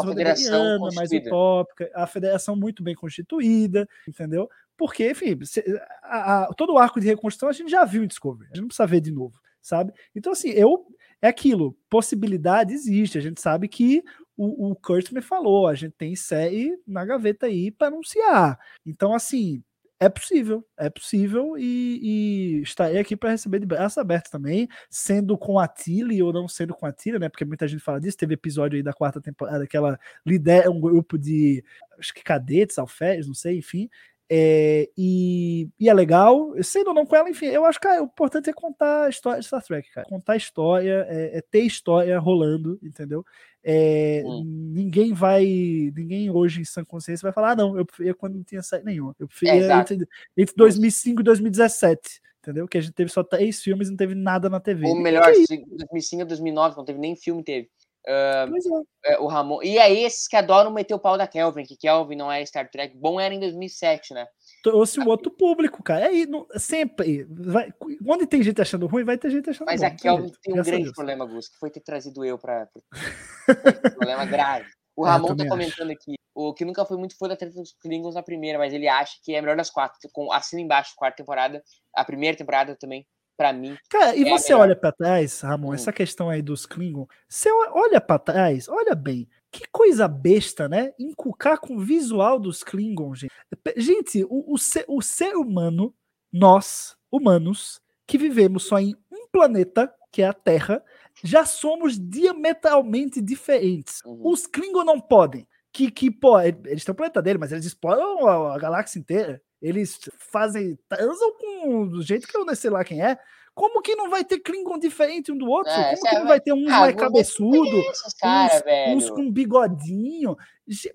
roderiana, mais utópica, a federação muito bem constituída, entendeu? Porque, enfim, a- a- todo o arco de reconstrução a gente já viu em Discovery, a gente não precisa ver de novo, sabe? Então, assim, eu. É aquilo, possibilidade existe, a gente sabe que o, o Kurt me falou, a gente tem série na gaveta aí para anunciar. Então, assim, é possível, é possível e, e estarei aqui para receber de braço aberto também, sendo com a Tilly ou não sendo com a Tilly, né? Porque muita gente fala disso. Teve episódio aí da quarta temporada que ela lidera um grupo de, acho que cadetes, alferes, não sei, enfim. É, e, e é legal, sendo ou não com ela, enfim, eu acho que cara, o importante é contar a história de Star Trek, cara. Contar a história, é, é ter história rolando, entendeu? É, Hum. Ninguém vai, ninguém hoje em sã consciência vai falar, ah, não, eu preferia quando não tinha série nenhuma. Eu É, preferia entre, entre 2005 e 2017, entendeu? Que a gente teve só três filmes e não teve nada na TV. Ou melhor, que se 2005 a 2009, não teve nem filme, teve. Pois é. é, o Ramon. E aí, esses que adoram meter o pau da Kelvin, que Kelvin não é Star Trek. Bom era em 2007, né? Trouxe um outro público, cara. Aí, não- sempre. Vai, onde tem gente achando ruim, vai ter gente achando Mas bom. a não tem Kelvin jeito, tem um a grande problema, Gus, que foi ter trazido eu pra. um problema grave. O É, Ramon tá comentando aqui, o que nunca foi muito fã da treta dos Klingons na primeira, mas ele acha que é a melhor das quatro. Com, assina embaixo, quarta temporada, a primeira temporada também, pra mim. Cara, e É você olha pra trás, Ramon, Hum. essa questão aí dos Klingon, você olha pra trás, olha bem, que coisa besta, né? Encucar com o visual dos Klingon, gente. Gente, o, o, ser, o ser humano, nós, humanos, que vivemos só em um planeta, que é a Terra, já somos diametralmente diferentes. Uhum. Os Klingon não podem. Que, que pô, eles têm o planeta dele, mas eles exploram a, a galáxia inteira. Eles fazem. transam com do jeito que eu não sei lá quem é, Como que não vai ter Klingon diferente um do outro? É, Como que sério, não vai ter uns ah, vou cabeçudo, Esses caras, uns, uns com bigodinho?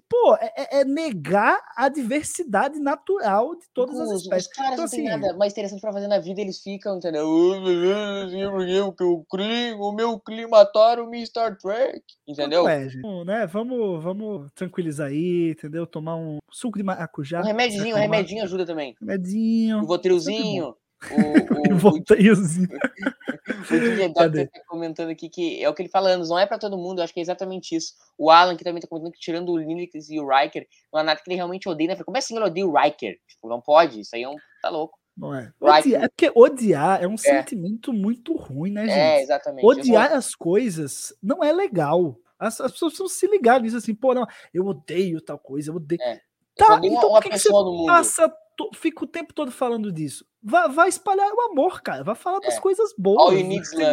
Pô, é, é- é negar a diversidade natural de todas as espécies. Os caras Então, não tem assim, nada mais interessante pra fazer na vida, eles ficam, entendeu? Eu que o clima, o meu climatório me Star Trek, entendeu? É, gente. Vamos, né? Vamos, vamos tranquilizar aí, entendeu? Tomar um suco de maracujá. Um remedinho, um remedinho ajuda também. Remedinho. Um votrilzinho. O, E o, o, volteiozinho. o DJ Cadê? Doctor tá comentando aqui que é o que ele fala anos, não é pra todo mundo, eu acho que é exatamente isso. O Alan que também tá comentando que tirando o Linux e o Riker, não há nada que ele realmente odeia, né? Como assim ele odeia o Riker? Tipo, não pode, isso aí é um. Tá louco. Não é. Odiar, é porque odiar é um sentimento muito ruim, né, gente? É, exatamente. Odiar as coisas não é legal. As, as pessoas precisam se ligar nisso assim, pô, não, eu odeio tal coisa, eu odeio. É. Tá, uma, então uma por que, que você passa, fica o tempo todo falando disso? Vai, espalhar o amor, cara. Vai falar das É. coisas boas.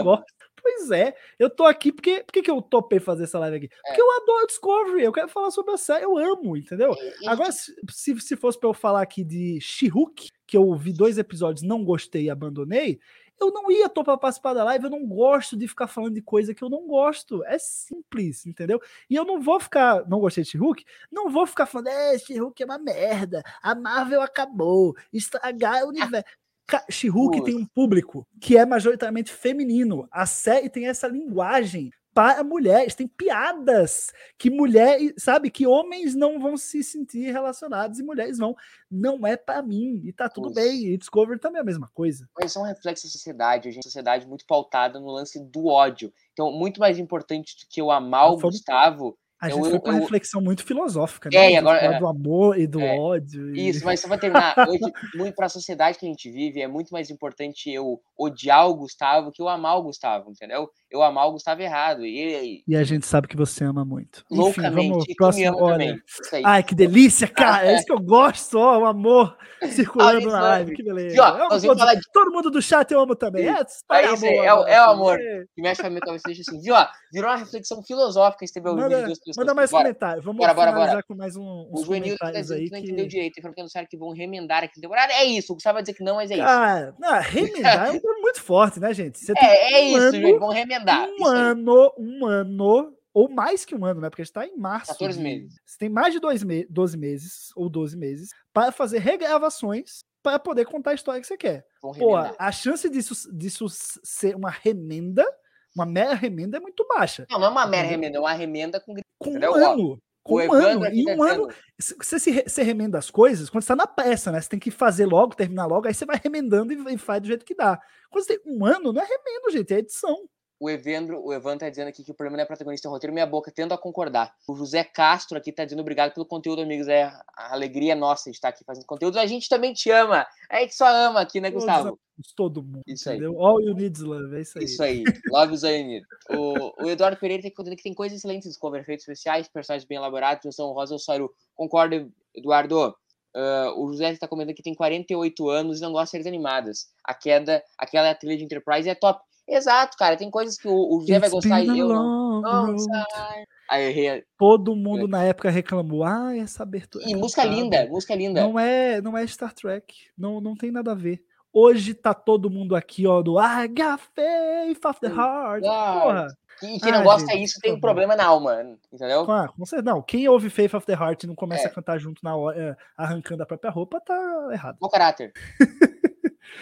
gosta. Pois é, eu tô aqui porque. Por que, eu topei fazer essa live aqui? É. Porque eu adoro Discovery, eu quero falar sobre a série, eu amo, entendeu? E- e- Agora, se, se, se fosse pra eu falar aqui de She-Hulk, que eu vi dois episódios, não gostei e abandonei, eu não ia topar participar da live, eu não gosto de ficar falando de coisa que eu não gosto. É simples, entendeu? E eu não vou ficar, não gostei de She-Hulk, não vou ficar falando, é, She-Hulk é uma merda, a Marvel acabou, estragar o universo. She-Hulk tem um público que é majoritariamente feminino. A série tem essa linguagem para mulheres, tem piadas que mulheres, sabe, que homens não vão se sentir relacionados e mulheres vão. Não é para mim e tá tudo bem. E Discovery também é a mesma coisa. Mas é um reflexo da sociedade, a gente é uma sociedade muito pautada no lance do ódio. Então, muito mais importante do que eu amar o Gustavo. A gente eu- foi pra uma eu- reflexão muito filosófica, É, né? e De agora- é. do amor e do É. ódio. e- Isso, mas só pra terminar, hoje, muito pra sociedade que a gente vive, é muito mais importante eu odiar o Gustavo que eu amar o Gustavo, entendeu? Eu amar o Gustavo errado. E, e a gente sabe que você ama muito. Enfim, loucamente, vamos e tu próximo. Olha. Ai, que delícia, cara. É isso que eu gosto, ó, o amor circulando na live. Que beleza. E, ó, Eu vamos falar de- Todo mundo do chat eu amo também. É, espalha É isso aí, é o- amor, é o assim. amor. É. que mexe com a minha cabeça deixa assim, viu? Ó, virou uma reflexão filosófica esse de Manda, duas pessoas. manda mais Bora. comentários. Vamos Bora, bora, bora. com mais um, O uns Juvenil tá dizendo aí que não entendeu direito. Ele falou que que vão remendar aqui temporada. É isso, o Gustavo vai dizer que não, mas é isso. Não, remendar é um muito forte, né, gente? É, é isso, vão remendar. Um ano, um ano, ou mais que um ano, né? Porque a gente tá em março. 14 de- meses. Você tem mais de dois me 12 meses, ou 12 meses, para fazer regravações para poder contar a história que você quer. Pô, a chance disso, disso ser uma remenda, uma mera remenda, é muito baixa. Não, não é uma mera remenda, é uma remenda com. Com um ano. Com um ano. E um ano. Você se, você remenda as coisas quando você tá na peça, né? Você tem que fazer logo, terminar logo, aí você vai remendando e, e faz do jeito que dá. Quando você tem um ano, não é remendo, gente, é edição. O Evandro, o Evan tá dizendo aqui que o problema não é protagonista, é o roteiro, minha boca, tendo a concordar. O José Castro aqui tá dizendo obrigado pelo conteúdo, amigos. É a alegria nossa de estar aqui fazendo conteúdo. A gente também te ama. A gente só ama aqui, né, Gustavo? Todo mundo, Isso aí. entendeu? All you need love, é isso aí. Isso aí. Love Zaynir. O, o Eduardo Pereira tá contando que tem coisas excelentes nos cover, efeitos especiais, personagens bem elaborados, João Rosa, o Sório. Concordo, Eduardo. Ah, o José está comentando que tem 48 anos e não gosta de séries animadas. A queda, aquela trilha de Enterprise é top. Exato, cara. Tem coisas que o, o José vai gostar e eu não. Aí eu errei. Todo mundo na época reclamou, ah, essa abertura. é E música cantada. linda, música linda. Não é, não é Star Trek. Não, não tem nada a ver. Hoje tá todo mundo aqui, ó, do I got faith of the heart. Porra. E quem não Ah, gosta gente, disso por tem um problema na alma, entendeu? Ah, com certeza. Não, quem ouve Faith of the Heart e não começa É. a cantar junto na hora, é, arrancando a própria roupa, tá errado. Bom caráter.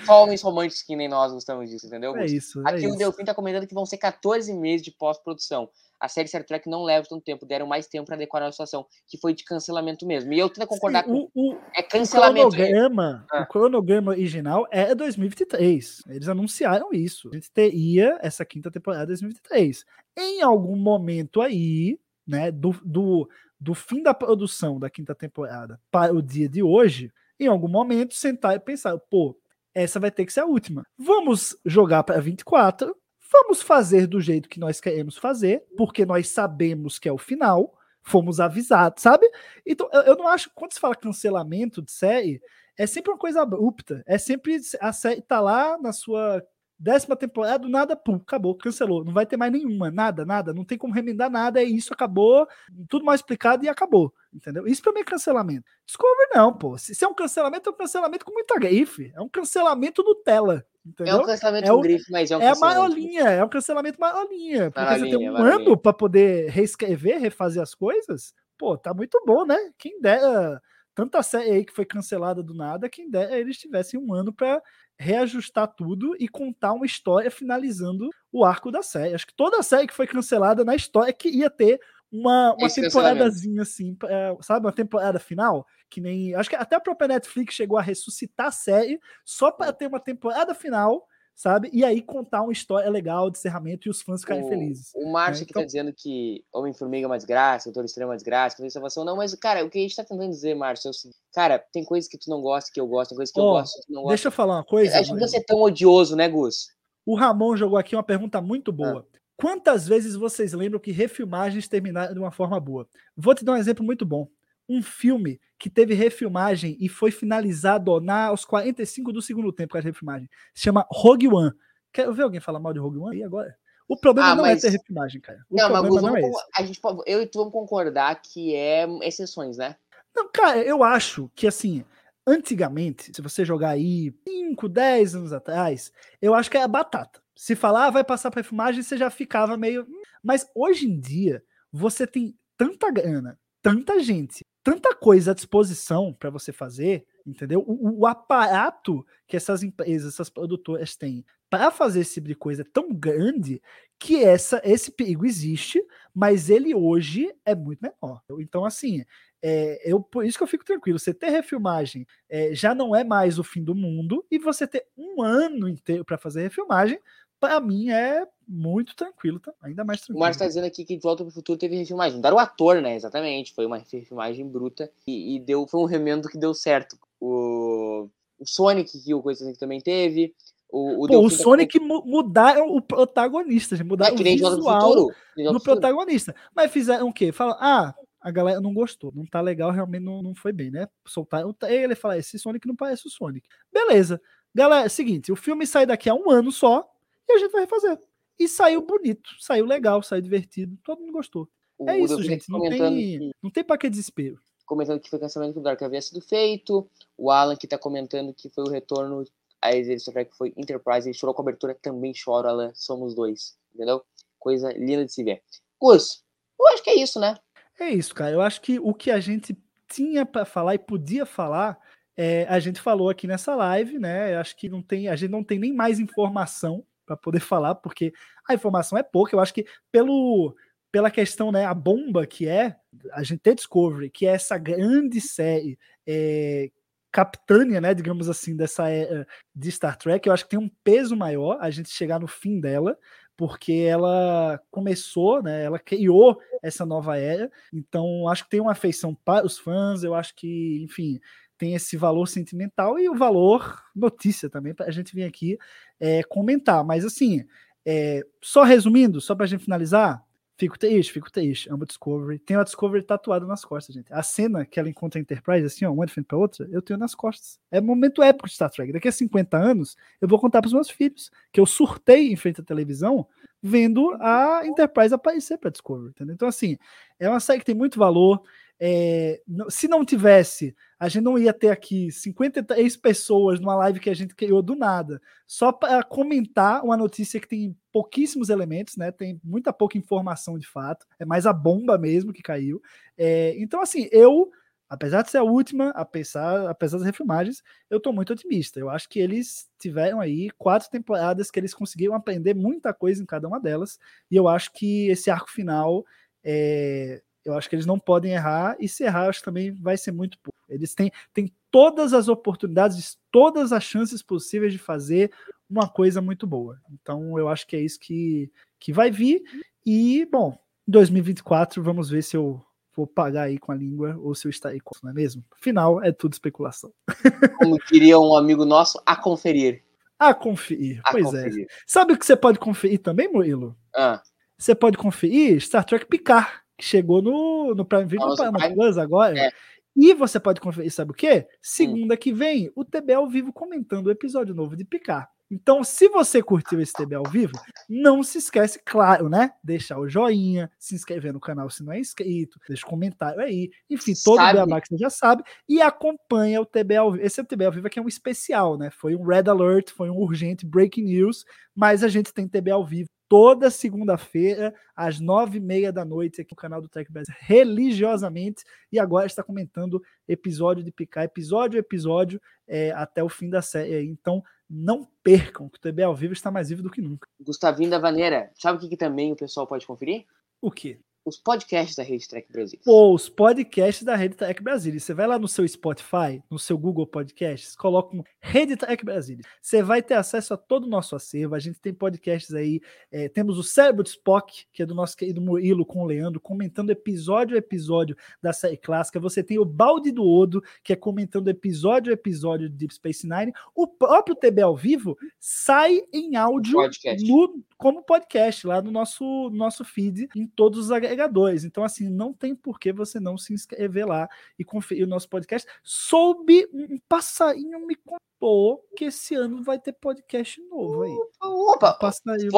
Só homens românticos que nem nós gostamos disso, entendeu? É isso. É Aqui o isso. Delfim tá comentando que vão ser 14 meses de pós-produção. A série Star Trek não leva tanto tempo, deram mais tempo pra adequar a situação, que foi de cancelamento mesmo. E eu tento concordar Sim, com. o, o, É o cancelamento. é- cronograma, Ah. o cronograma original é 2023. Eles anunciaram isso. A gente teria essa quinta temporada 2023. Em algum momento aí, né, do, do, do fim da produção da quinta temporada para o dia de hoje, em algum momento sentar e pensar, pô, essa vai ter que ser a última. Vamos jogar para 24. Vamos fazer do jeito que nós queremos fazer, porque nós sabemos que é o final, fomos avisados, sabe? Então, eu, eu não acho, quando se fala cancelamento de série, é sempre uma coisa abrupta. É sempre a série tá lá na sua décima temporada, do nada, pum, acabou, cancelou. Não vai ter mais nenhuma, nada, nada. Não tem como remendar nada, é isso, acabou, tudo mal explicado e acabou. Entendeu? Isso pra mim é cancelamento. Discovery não, pô. Se, se é um cancelamento, é um cancelamento com muita grife. É um cancelamento Nutella. Entendeu? É um cancelamento É o- com grife, mas é um É maiolinha, é um cancelamento maiolinha. Porque você tem um ano para poder reescrever, refazer as coisas. Pô, tá muito bom, né? Quem dera tanta série aí que foi cancelada do nada, quem dera eles tivessem um ano para reajustar tudo e contar uma história finalizando o arco da série. Acho que toda série que foi cancelada na história é que ia ter uma, uma Esse temporadazinha assim, pra- sabe? Uma temporada final, que nem. Acho que até a própria Netflix chegou a ressuscitar a série só para ter uma temporada final, sabe? E aí contar uma história legal de encerramento e os fãs ficarem O- felizes. O Márcio né? que Então- tá dizendo que Homem-Formiga é uma desgraça, Doutor Estranho é uma desgraça, que salvação. Não, mas, cara, o que a gente tá tentando dizer, Márcio, é o seguinte. Cara, tem coisas que tu não gosta, que eu gosto, tem coisas que eu Ó, gosto, que tu não gosta. Deixa eu falar uma coisa. A gente não Murilo. precisa ser tão odioso, né, Gus? O Ramon jogou aqui uma pergunta Ah. muito boa. Quantas vezes vocês lembram que refilmagens terminaram de uma forma boa? Vou te dar um exemplo muito bom. Um filme que teve refilmagem e foi finalizado na, aos 45 do segundo tempo com a refilmagem. Se chama Rogue One. Quero ver alguém falar mal de Rogue One aí agora? O problema Ah, não mas- é ter refilmagem, cara. O não, mas Gus, não é esse. a gente, eu e tu vamos concordar que é exceções, né? Não, cara, eu acho que assim, antigamente, se você jogar aí 5, 10 anos atrás, eu acho que era batata. Se falar, ah, vai passar para filmagem, você já ficava meio. "Hum". Mas hoje em dia, você tem tanta grana, tanta gente, tanta coisa à disposição para você fazer, entendeu? O, o- aparato que essas empresas, essas produtoras têm para fazer esse tipo de coisa é tão grande que essa, esse perigo existe, mas ele hoje é muito menor. Então, assim, é, eu, por isso que eu fico tranquilo. Você ter refilmagem é, já não é mais o fim do mundo, e você ter um ano inteiro para fazer refilmagem, para mim é muito tranquilo, tá? ainda mais O tranquilo. Márcio tá dizendo aqui que De Volta pro Futuro teve refilmagem. Mudaram o ator, né? Exatamente. Foi uma refilmagem bruta e, e deu, foi um remendo que deu certo. O, o Sonic, que o coisa que também teve. O, o Pô, o tá Sonic mu- mudaram o protagonista, É mudaram que o visual no protagonista. Mas fizeram o quê? Falam, ah, a galera não gostou, não tá legal, realmente não, não foi bem, né? Soltaram o trailer, ele fala, esse Sonic não parece o Sonic. Beleza. Galera, é o seguinte, o filme sai daqui a um ano só e a gente vai refazer. E saiu bonito, saiu legal, saiu divertido, todo mundo gostou. O- É isso, gente, não tem, que- não tem pra que desespero. comentando que foi cancelamento que o Dark havia sido feito. O Alan que tá comentando que foi o retorno. Aí ele Star Trek foi Enterprise, ele chorou com a abertura, também choro, Alan. Somos dois, entendeu? Coisa linda de se ver. Gus, eu acho que é isso, né? É isso, cara. Eu acho que o que a gente tinha para falar e podia falar, é, a gente falou aqui nessa live, né? Eu acho que não tem, a gente não tem nem mais informação para poder falar, porque a informação é pouca. Eu acho que pelo pela questão, né, a bomba que é a gente ter Discovery, que é essa grande série é, capitânia, né, digamos assim, dessa era de Star Trek, eu acho que tem um peso maior a gente chegar no fim dela, porque ela começou, né, ela criou essa nova era, então acho que tem uma afeição para os fãs, eu acho que, enfim, tem esse valor sentimental e o valor notícia também, para a gente vir aqui é, comentar, mas assim, é, só resumindo, só para a gente finalizar, Fico triste, fico triste. Amo Discovery. Tenho a Discovery tatuada nas costas, gente. A cena que ela encontra a Enterprise, assim, ó, uma de frente pra outra, eu tenho nas costas. É um momento épico de Star Trek. Daqui a 50 anos, eu vou contar pros meus filhos que eu surtei em frente à televisão vendo a Enterprise aparecer pra Discovery, entendeu? Então, assim, é uma série que tem muito valor. É, se não tivesse, a gente não ia ter aqui 53 pessoas numa live que a gente criou do nada, só para comentar uma notícia que tem pouquíssimos elementos, né? Tem muita pouca informação de fato, é mais a bomba mesmo que caiu. É, então, assim, eu, apesar de ser a última, apesar, apesar das refilmagens, eu tô muito otimista. Eu acho que eles tiveram aí quatro temporadas que eles conseguiram aprender muita coisa em cada uma delas, e eu acho que esse arco final é, eu acho que eles não podem errar, e se errar, acho que também vai ser muito pouco. Eles têm, têm todas as oportunidades, todas as chances possíveis de fazer uma coisa muito boa. Então, eu acho que é isso que, que vai vir. E, bom, em 2024, vamos ver se eu vou pagar aí com a língua ou se eu estarei com, não é mesmo? Afinal, é tudo especulação. Como diria um amigo nosso, a conferir. A conferir, A pois conferir. é. Sabe o que você pode conferir também, Murilo? Ah, Você pode conferir Star Trek Picard, chegou no, no Prime Video no Amazon Paramount Prime. Plus agora. É. E você pode conferir, sabe o quê? Segunda que vem, o TB ao vivo comentando o episódio novo de Picard. Então, se você curtiu esse TB ao vivo, não se esquece, claro, né? Deixar o joinha, se inscrever no canal se não é inscrito, deixa um comentário aí, enfim, todo Sabe. o beabá que você já sabe, e acompanha o TB ao vivo. Esse é o TB ao vivo aqui é um especial, né? Foi um Red Alert, foi um urgente breaking news, mas a gente tem TB ao vivo toda segunda-feira, às nove e meia da noite, aqui no canal do Tech Brasil, religiosamente, e agora está comentando episódio de picar, episódio a episódio, é, até o fim da série. Então, não percam, que o TB ao vivo está mais vivo do que nunca. Gustavinho da Vaneira, sabe o que, que também o pessoal pode conferir? O quê? Os podcasts da Rede Trek Brasil. Pô, os podcasts da Rede Tech Brasília. Você vai lá no seu Spotify, no seu Google Podcasts, coloca um Rede Tech Brasília. Você vai ter acesso a todo o nosso acervo. A gente tem podcasts aí. é, temos o Cérebro de Spock, que é do nosso querido Murilo com o Leandro, comentando episódio a episódio da série clássica. Você tem o Balde do Odo, que é comentando episódio a episódio de Deep Space Nine. O próprio TB ao vivo sai em áudio Podcast. no- como podcast lá no nosso, nosso feed em todos os agregadores. Então, assim, não tem por que você não se inscrever lá e conferir o nosso podcast. Soube, um passarinho me contou que esse ano vai ter podcast novo aí. Um Opa, passarinho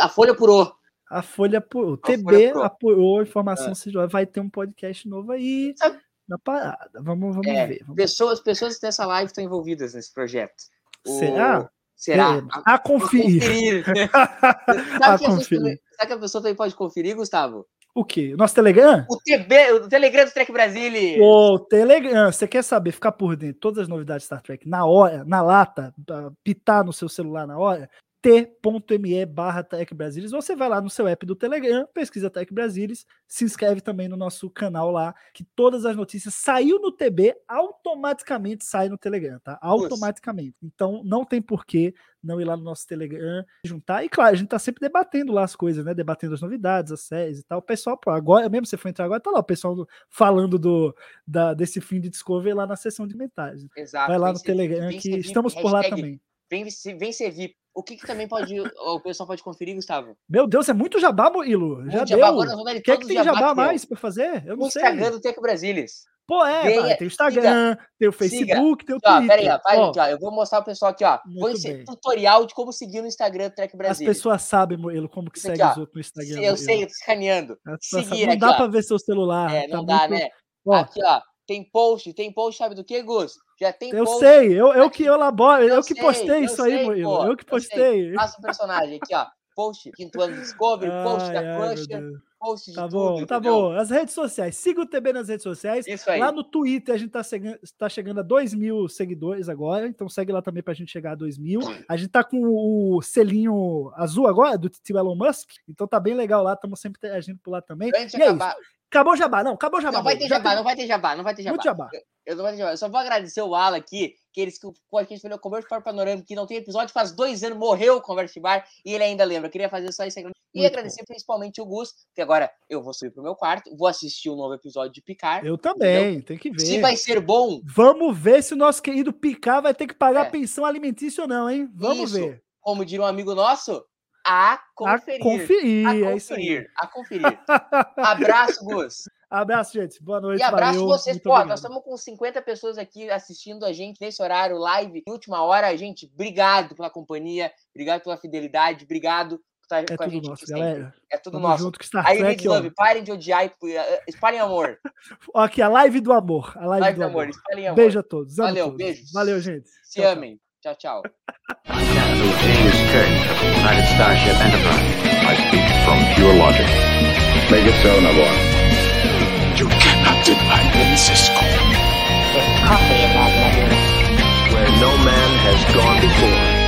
a Folha apurou. A Folha apurou. O Folha TB apurou. apurou a informação, É. seja, vai ter um podcast novo aí Sabe- na parada. Vamos, vamos É, ver. Vamos Pessoas, pessoas dessa live estão envolvidas nesse projeto. O- Será? Será? Veremos. A conferir. Sabe, a que conferir. também- sabe que a pessoa também pode conferir, Gustavo? O quê? Nosso Telegram? O TB, o Telegram do Trek Brasil. O Telegram, você quer saber, ficar por dentro de todas as novidades de Star Trek na hora, na lata, pra pitar no seu celular na hora? t.me barra Tech Brasilis. Você vai lá no seu app do Telegram, pesquisa Tech Brasilis, se inscreve também no nosso canal lá, que todas as notícias saiu no TB, automaticamente sai no Telegram, tá? Automaticamente. Então não tem porquê não ir lá no nosso Telegram, juntar. E claro, a gente tá sempre debatendo lá as coisas, né? Debatendo as novidades, as séries e tal. O pessoal, pô, agora mesmo você foi entrar agora, tá lá o pessoal do- falando do, da, desse fim de Discovery lá na seção de mensagens. Exato. Vai lá no Telegram que estamos por lá também. Vem, vem ser VIP. O que, que também pode. o pessoal pode conferir, Gustavo? Meu Deus, é muito jabá, Murilo. Já Muito deu. jabá, Quer todos que tem jabá jabá mais pra fazer? Eu O não sei. Instagram do Tech Brasilis. Pô, é, Venha, vai, tem o Instagram, tem o Facebook, tem o Ó, Twitter. pera aí, ó, vai, Ó, ó, eu vou mostrar pro pessoal aqui, ó. Vou tutorial de como seguir no Instagram do Trek as Brasil. pessoas sabem, Murilo, como que Isso segue aqui, ó. os outros no Instagram. Eu Murilo. sei, eu tô escaneando. As seguir. Não aqui, dá ó. pra ver seu celular. É, tá não dá, muito- né? Ó, Aqui, ó. Tem post, tem post, sabe do que, Gus? Já tem eu post. sei, eu, eu que elaboro, eu, Eu que sei, postei eu isso aí, sei, Murilo. pô, eu que postei. Faça o personagem aqui, ó. Post, quinto ano de Discovery, post Ai, da ai, meu Crusher, post de Tá tudo, bom, tá entendeu? bom. As redes sociais. Siga o TB nas redes sociais. Isso aí. Lá no Twitter a gente tá chegando, tá chegando a 2 mil seguidores agora, então segue lá também pra gente chegar a 2 mil. A gente tá com o selinho azul agora, do tio Elon Musk, então tá bem legal lá, estamos sempre interagindo por lá também. E é acabar, isso. Acabou o jabá, não, acabou o jabá. não vai ter jabá, não vai ter jabá, não vai ter jabá. Muito jabá. Eu não vou ter jabá. Eu só vou agradecer o Alan aqui, que eles que o podcast foi o Converse Bar Panorama, que não tem episódio, faz dois anos, morreu o Converse Bar, e ele ainda lembra. Eu queria fazer só isso aqui. E Muito agradecer principalmente o Gus, que agora eu vou subir pro meu quarto, vou assistir o novo episódio de Picar. Eu também, tem que ver. Se vai ser bom, Vamos ver se o nosso querido Picard vai ter que pagar É. pensão alimentícia ou não, hein? Vamos Isso. ver. como diria um amigo nosso, a A conferir. conferir, A é isso aí. conferir, a conferir. Abraço, Gus. Abraço, gente. Boa noite. E abraço valeu, vocês. muito Pô, obrigado. nós estamos com 50 pessoas aqui assistindo a gente nesse horário live, em última hora. Gente, obrigado pela companhia, obrigado pela fidelidade, obrigado por estar É com a tudo gente nosso, galera. É tudo Tamo nosso. junto que Star Aí, Trek. Love, parem de odiar e eh, espalhem amor. Aqui, a live do amor. A live, Live do do amor, amor. espalhem amor. Beijo a todos. Valeu, todos. beijos. Valeu, gente. Se Tchau, tchau. amem. Tchau, tchau. Captain of the United Starship Enterprise. I speak from pure logic. Make it so, Nabor. You cannot deny me, Cisco. There's coffee in that letter. Where no man has gone before.